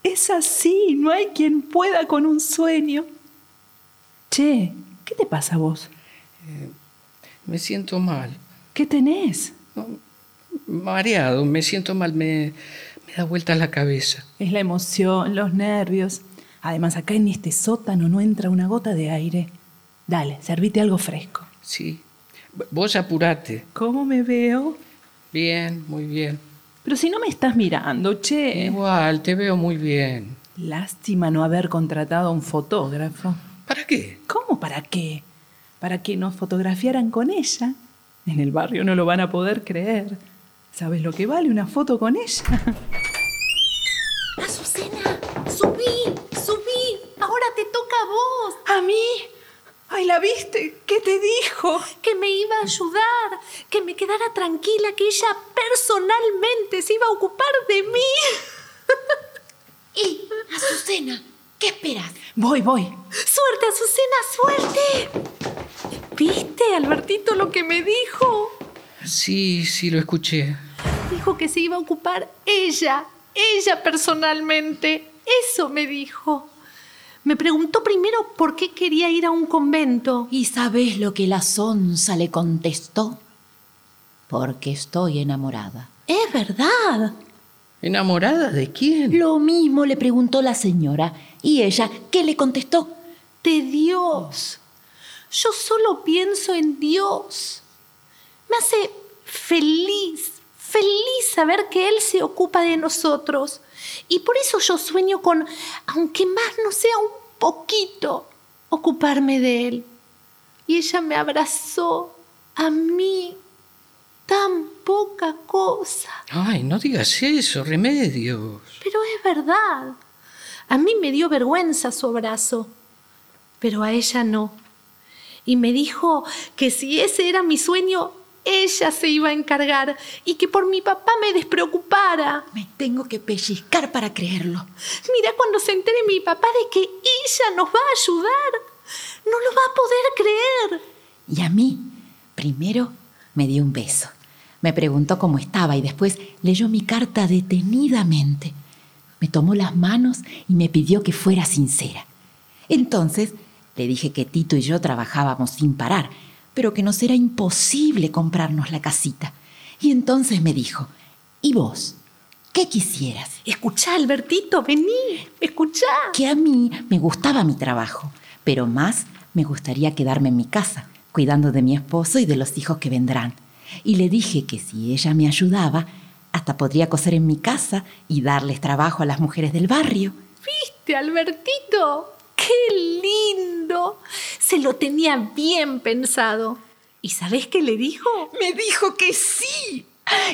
es así, no hay quien pueda con un sueño. Che, ¿qué te pasa a vos? Me siento mal. ¿Qué tenés? Mareado, me siento mal, me, me da vueltas la cabeza. Es la emoción, los nervios. Además, acá en este sótano no entra una gota de aire. Dale, servite algo fresco. Sí. Vos apurate. ¿Cómo me veo? Bien, muy bien. Pero si no me estás mirando, che. Igual, te veo muy bien. Lástima no haber contratado a un fotógrafo. ¿Para qué? ¿Cómo para qué? Para que nos fotografiaran con ella. En el barrio no lo van a poder creer. ¿Sabes lo que vale una foto con ella? Azucena, subí, subí. Ahora te toca a vos. ¿A mí? Ay, ¿la viste? ¿Qué te dijo? Que me iba a ayudar, que me quedara tranquila, que ella personalmente se iba a ocupar de mí. ¡Y, Azucena! ¿Qué esperas? Voy, voy. Suerte, Azucena, suerte. ¿Viste, Albertito, lo que me dijo? Sí, sí, lo escuché. Dijo que se iba a ocupar ella, ella personalmente. Eso me dijo. Me preguntó primero por qué quería ir a un convento. ¿Y sabes lo que la sonza le contestó? Porque estoy enamorada. Es verdad. ¿Enamorada de quién? Lo mismo le preguntó la señora. ¿Y ella qué le contestó? De Dios. Yo solo pienso en Dios. Me hace feliz, feliz saber que Él se ocupa de nosotros. Y por eso yo sueño con, aunque más no sea un poquito, ocuparme de Él. Y ella me abrazó a mí. Tan poca cosa. Ay, no digas eso, remedios. Pero es verdad. A mí me dio vergüenza su abrazo, pero a ella no. y me dijo que si ese era mi sueño, ella se iba a encargar y que por mi papá me despreocupara. Me tengo que pellizcar para creerlo. Mira cuando se entere mi papá de que ella nos va a ayudar. No lo va a poder creer. Y a mí, primero me dio un beso. Me preguntó cómo estaba y después leyó mi carta detenidamente. Me tomó las manos y me pidió que fuera sincera. Entonces le dije que Tito y yo trabajábamos sin parar, pero que nos era imposible comprarnos la casita. Y entonces me dijo, ¿y vos? ¿Qué quisieras? Escuchá, Albertito, vení, escuchá. Que a mí me gustaba mi trabajo, pero más me gustaría quedarme en mi casa, cuidando de mi esposo y de los hijos que vendrán. Y le dije que si ella me ayudaba, hasta podría coser en mi casa y darles trabajo a las mujeres del barrio. ¿Viste, Albertito? ¡Qué lindo! Se lo tenía bien pensado. ¿Y sabés qué le dijo? Me dijo que sí,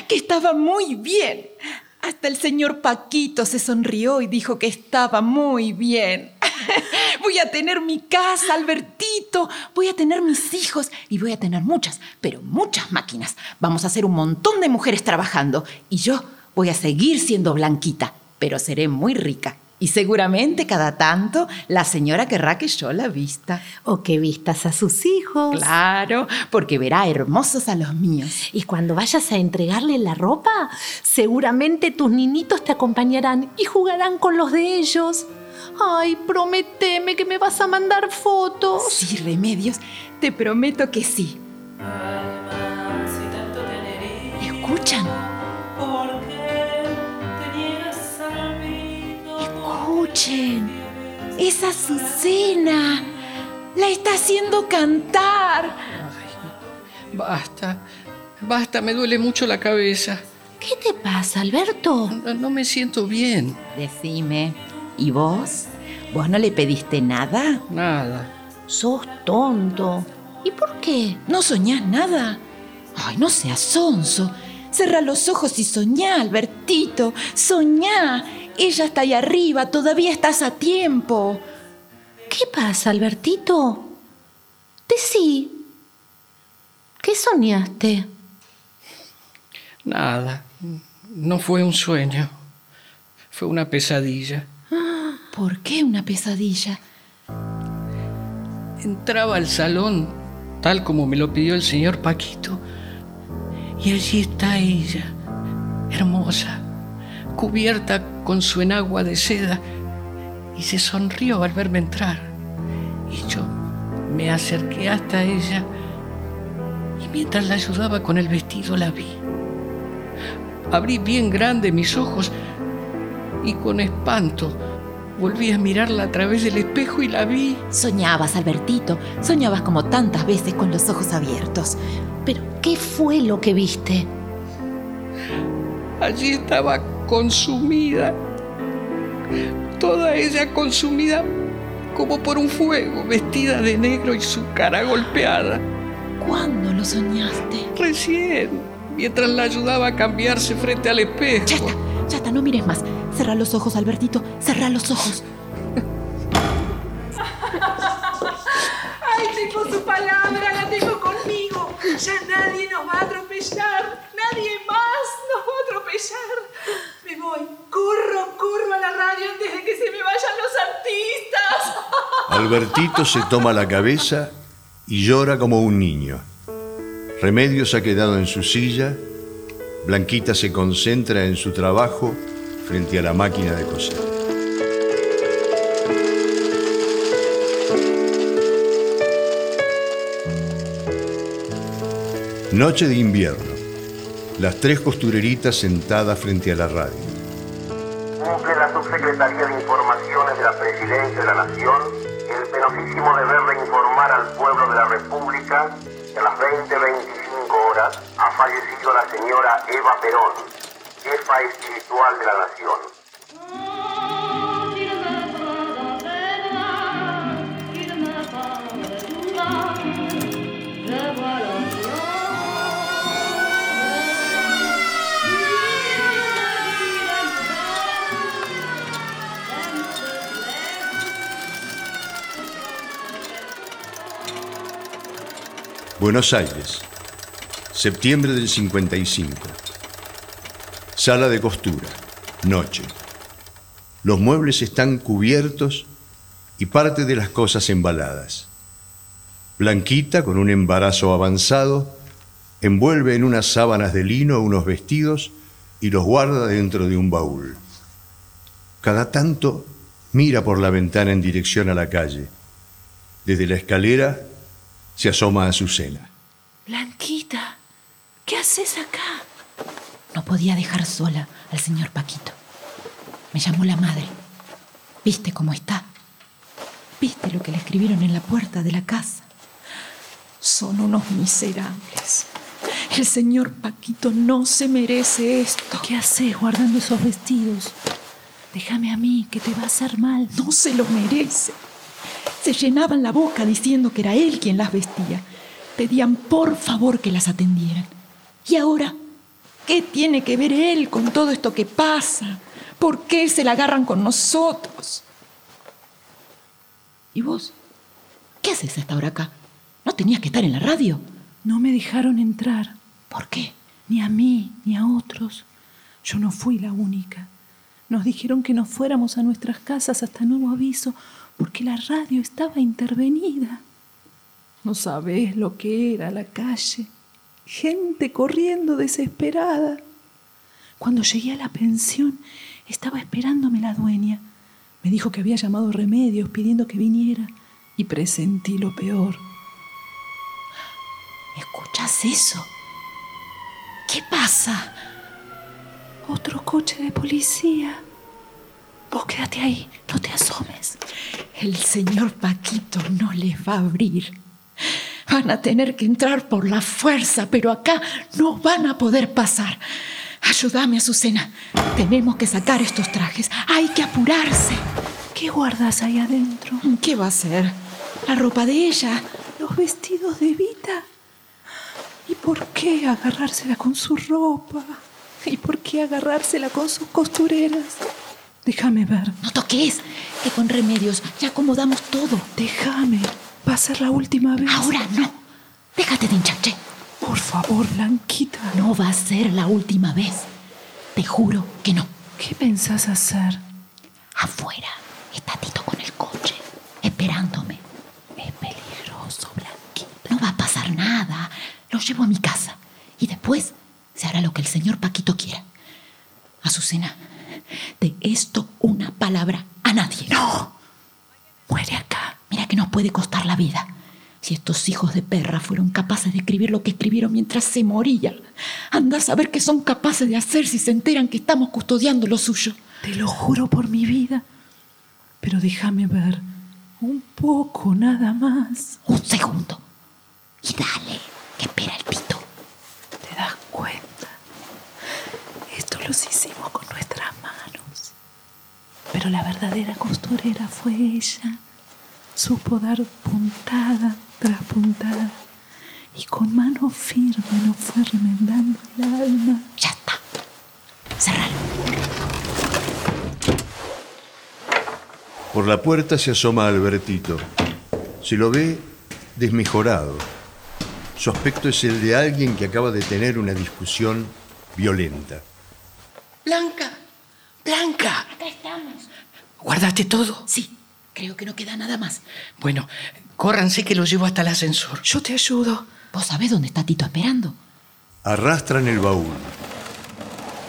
que estaba muy bien. Hasta el señor Paquito se sonrió y dijo que estaba muy bien. Voy a tener mi casa, Albertito. Voy a tener mis hijos y voy a tener muchas, pero muchas máquinas. Vamos a ser un montón de mujeres trabajando y yo voy a seguir siendo blanquita, pero seré muy rica. Y seguramente cada tanto la señora querrá que yo la vista. O que vistas a sus hijos. Claro, porque verá hermosos a los míos. Y cuando vayas a entregarle la ropa, seguramente tus niñitos te acompañarán y jugarán con los de ellos. Ay, prométeme que me vas a mandar fotos. Sí, Remedios, te prometo que sí. ¿Escuchan? Escuchen. Es Azucena. La está haciendo cantar. Basta, basta, me duele mucho la cabeza. ¿Qué te pasa, Alberto? No, no me siento bien. Decime, ¿y vos? ¿Vos no le pediste nada? Nada. Sos tonto. ¿Y por qué? ¿No soñás nada? Ay, no seas sonso. Cerra los ojos y soñá, Albertito. Soñá. Ella está ahí arriba, todavía estás a tiempo. ¿Qué pasa, Albertito? Decí. ¿Qué soñaste? Nada. No fue un sueño. Fue una pesadilla. ¿Por qué una pesadilla? Entraba al salón, tal como me lo pidió el señor Paquito, y allí está ella, hermosa, cubierta con su enagua de seda, y se sonrió al verme entrar. Y yo me acerqué hasta ella, y mientras la ayudaba con el vestido la vi. Abrí bien grande mis ojos y con espanto volví a mirarla a través del espejo y la vi. Soñabas, Albertito. Soñabas como tantas veces con los ojos abiertos. ¿Pero qué fue lo que viste? Allí estaba consumida. Toda ella consumida como por un fuego, vestida de negro y su cara golpeada. ¿Cuándo lo soñaste? Recién, mientras la ayudaba a cambiarse frente al espejo. Ya está, ya está, no mires más. Cerra los ojos, Albertito. Cerra los ojos. ¡Ay, tengo su palabra! ¡La tengo! Ya nadie nos va a atropellar. Nadie más nos va a atropellar. Me voy. Corro, corro a la radio antes de que se me vayan los artistas. Albertito se toma la cabeza y llora como un niño. Remedios ha quedado en su silla. Blanquita se concentra en su trabajo frente a la máquina de coser. Noche de invierno. Las tres costureritas sentadas frente a la radio. Cumple la Subsecretaría de Informaciones de la Presidencia de la Nación el penosísimo deber de informar al pueblo de la República que a las 20.25 horas ha fallecido la señora Eva Perón, jefa espiritual de la nación. Buenos Aires, septiembre del 55. Sala de costura, noche. Los muebles están cubiertos y parte de las cosas embaladas. Blanquita, con un embarazo avanzado, envuelve en unas sábanas de lino unos vestidos y los guarda dentro de un baúl. Cada tanto mira por la ventana en dirección a la calle. Desde la escalera se asoma a Azucena. Blanquita, ¿qué haces acá? No podía dejar sola al señor Paquito. Me llamó la madre. ¿Viste cómo está? ¿Viste lo que le escribieron en la puerta de la casa? Son unos miserables. El señor Paquito no se merece esto. ¿Qué haces guardando esos vestidos? Déjame a mí, que te va a hacer mal. No se lo merece. Se llenaban la boca diciendo que era él quien las vestía. Pedían por favor que las atendieran. ¿Y ahora? ¿Qué tiene que ver él con todo esto que pasa? ¿Por qué se la agarran con nosotros? ¿Y vos? ¿Qué haces hasta ahora acá? ¿No tenías que estar en la radio? No me dejaron entrar. ¿Por qué? Ni a mí, ni a otros. Yo no fui la única. Nos dijeron que nos fuéramos a nuestras casas hasta nuevo aviso porque la radio estaba intervenida. No sabés lo que era la calle. Gente corriendo desesperada. Cuando llegué a la pensión, estaba esperándome la dueña. Me dijo que había llamado remedios pidiendo que viniera y presentí lo peor. ¿Escuchas eso? ¿Qué pasa? Otro coche de policía. Vos quédate ahí, no te asomes. El señor Paquito no les va a abrir. Van a tener que entrar por la fuerza, pero acá no van a poder pasar. Ayúdame, Azucena. Tenemos que sacar estos trajes. Hay que apurarse. ¿Qué guardas ahí adentro? ¿Qué va a ser? La ropa de ella. Los vestidos de Vita. ¿Y por qué agarrársela con su ropa? ¿Y por qué agarrársela con sus costureras? Déjame ver. No toques, que con remedios ya acomodamos todo. Déjame. Va a ser la última vez. Ahora no. Déjate de hinchache. Por favor, Blanquita. No va a ser la última vez. Te juro que no. ¿Qué pensás hacer? Afuera está Tito con el coche, esperándome. Es peligroso, Blanquita. No va a pasar nada. Lo llevo a mi casa. Y después se hará lo que el señor Paquito quiera. Azucena, de esto una palabra a nadie. No. Muere acá. Mira que nos puede costar la vida. Si estos hijos de perra fueron capaces de escribir lo que escribieron mientras se moría, anda a saber qué son capaces de hacer si se enteran que estamos custodiando lo suyo. Te lo juro por mi vida. Pero déjame ver. Un poco, nada más. Un segundo. Y dale, que espera el Tito. ¿Te das cuenta? Esto los hicimos. Pero la verdadera costurera fue ella. Supo dar puntada tras puntada. Y con mano firme nos fue remendando el alma. Ya está. Cerralo. Por la puerta se asoma Albertito. Se lo ve desmejorado. Su aspecto es el de alguien que acaba de tener una discusión violenta. Blanca, Blanca. Acá estamos. ¿Guardaste todo? Sí, creo que no queda nada más. Bueno, córranse que lo llevo hasta el ascensor. Yo te ayudo. ¿Vos sabés dónde está Tito esperando? Arrastran el baúl.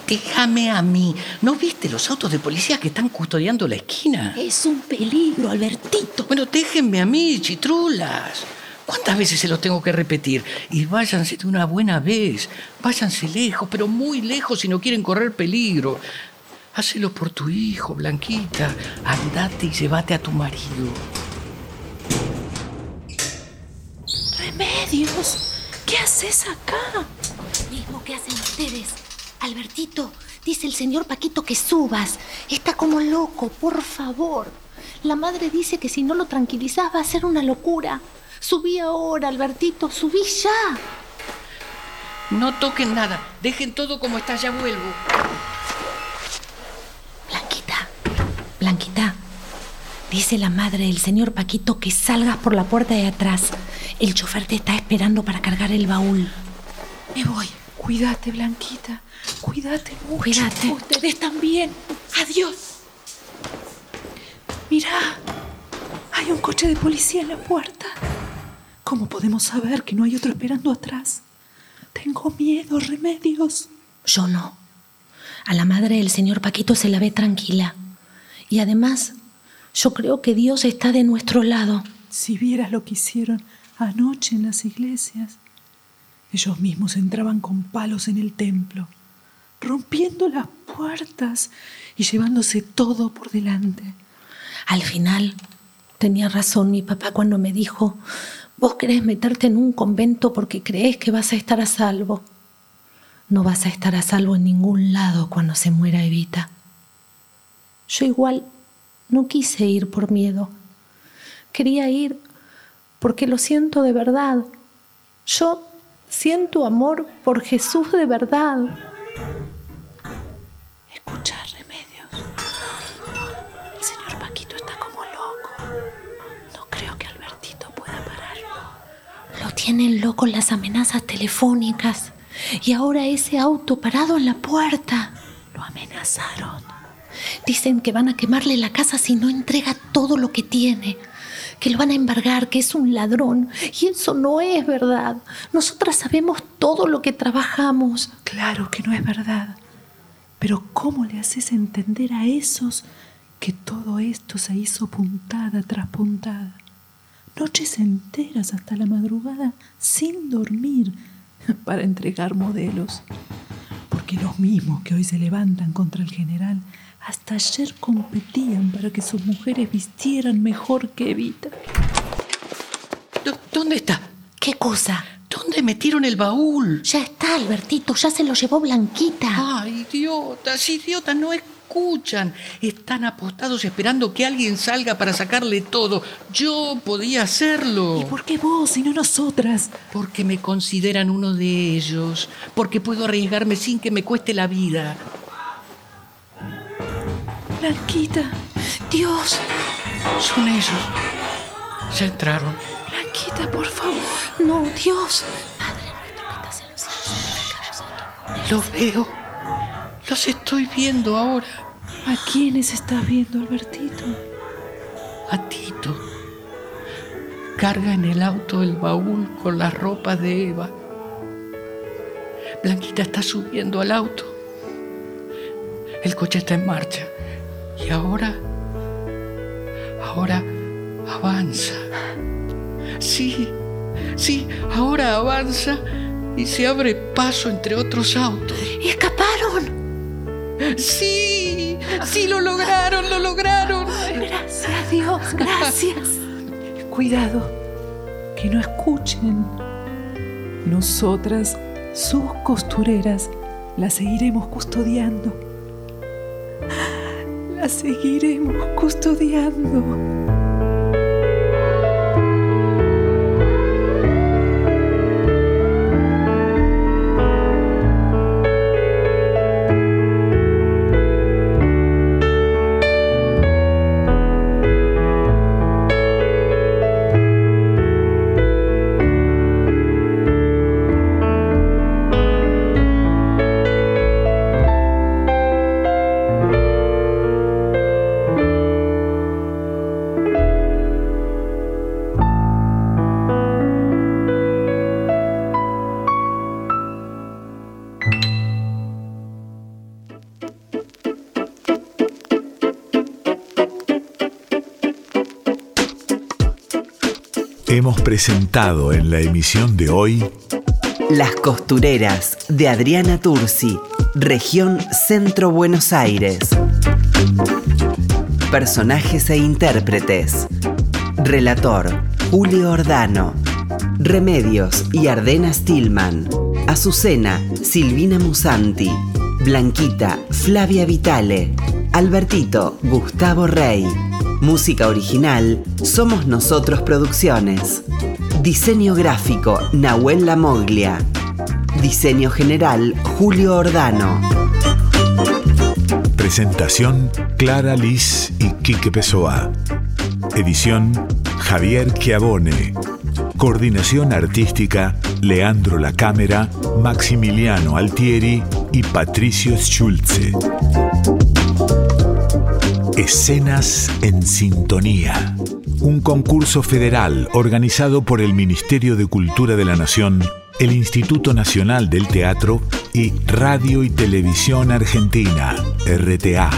Déjame a mí. ¿No viste los autos de policía que están custodiando la esquina? Es un peligro, Albertito. Bueno, déjenme a mí, chitrulas. ¿Cuántas veces se los tengo que repetir? Y váyanse de una buena vez. Váyanse lejos, pero muy lejos si no quieren correr peligro. Hacelo por tu hijo, Blanquita. Andate y llévate a tu marido. Remedios. ¿Qué haces acá? Mismo que hacen ustedes. Albertito, dice el señor Paquito que subas. Está como loco, por favor. La madre dice que si no lo tranquilizás va a ser una locura. Subí ahora, Albertito, subí ya. No toquen nada. Dejen todo como está, ya vuelvo. Blanquita, dice la madre del señor Paquito que salgas por la puerta de atrás. El chofer te está esperando para cargar el baúl. Me voy. Cuídate, Blanquita. Cuídate mucho. Cuídate. Ustedes también. Adiós. Mira, hay un coche de policía en la puerta. ¿Cómo podemos saber que no hay otro esperando atrás? Tengo miedo, remedios. Yo no. A la madre del señor Paquito se la ve tranquila. Y además, yo creo que Dios está de nuestro lado. Si vieras lo que hicieron anoche en las iglesias. Ellos mismos entraban con palos en el templo, rompiendo las puertas y llevándose todo por delante. Al final, tenía razón mi papá cuando me dijo, vos querés meterte en un convento porque crees que vas a estar a salvo. No vas a estar a salvo en ningún lado cuando se muera Evita. Yo igual no quise ir por miedo. Quería ir porque lo siento de verdad. Yo siento amor por Jesús de verdad. Escucha, Remedios. El señor Paquito está como loco. No creo que Albertito pueda pararlo. Lo tienen loco las amenazas telefónicas. Y ahora ese auto parado en la puerta. Lo amenazaron. Dicen que van a quemarle la casa si no entrega todo lo que tiene. Que lo van a embargar, que es un ladrón. Y eso no es verdad. Nosotras sabemos todo lo que trabajamos. Claro que no es verdad. Pero ¿cómo le haces entender a esos que todo esto se hizo puntada tras puntada? Noches enteras hasta la madrugada sin dormir para entregar modelos. Porque los mismos que hoy se levantan contra el general hasta ayer competían para que sus mujeres vistieran mejor que Evita. ¿Dónde está? ¿Qué cosa? ¿Dónde metieron el baúl? Ya está, Albertito, ya se lo llevó Blanquita. Ay, idiotas, idiotas, no escuchan. Están apostados esperando que alguien salga para sacarle todo. Yo podía hacerlo. ¿Y por qué vos y no nosotras? Porque me consideran uno de ellos. Porque puedo arriesgarme sin que me cueste la vida. Blanquita, Dios. Son ellos. Ya entraron. Blanquita, por favor. No, Dios. Padre nuestro que estás en los cielos, Los veo. Los estoy viendo ahora. ¿A quiénes estás viendo, Albertito? A Tito. Carga en el auto el baúl con las ropas de Eva. Blanquita está subiendo al auto. El coche está en marcha. Y ahora, ahora avanza. Sí, sí, ahora avanza y se abre paso entre otros autos. ¿Y escaparon? Sí, sí, lo lograron, lo lograron. Gracias, Dios, gracias. Cuidado, que no escuchen. Nosotras, sus costureras, las seguiremos custodiando. Las seguiremos custodiando. Presentado en la emisión de hoy Las costureras de Adriana Tursi, región Centro Buenos Aires. Personajes e intérpretes. Relator Julio Ordano. Remedios y Ardena Stillman. Azucena Silvina Musanti. Blanquita Flavia Vitale. Albertito Gustavo Rey. Música original Somos Nosotros Producciones. Diseño gráfico Nahuel Lamoglia. Diseño general Julio Ordano. Presentación Clara Liz y Quique Pessoa. Edición Javier Chiavone. Coordinación artística, Leandro La Cámara, Maximiliano Altieri y Patricio Schulze. Escenas en Sintonía. Un concurso federal organizado por el Ministerio de Cultura de la Nación, el Instituto Nacional del Teatro y Radio y Televisión Argentina, RTA.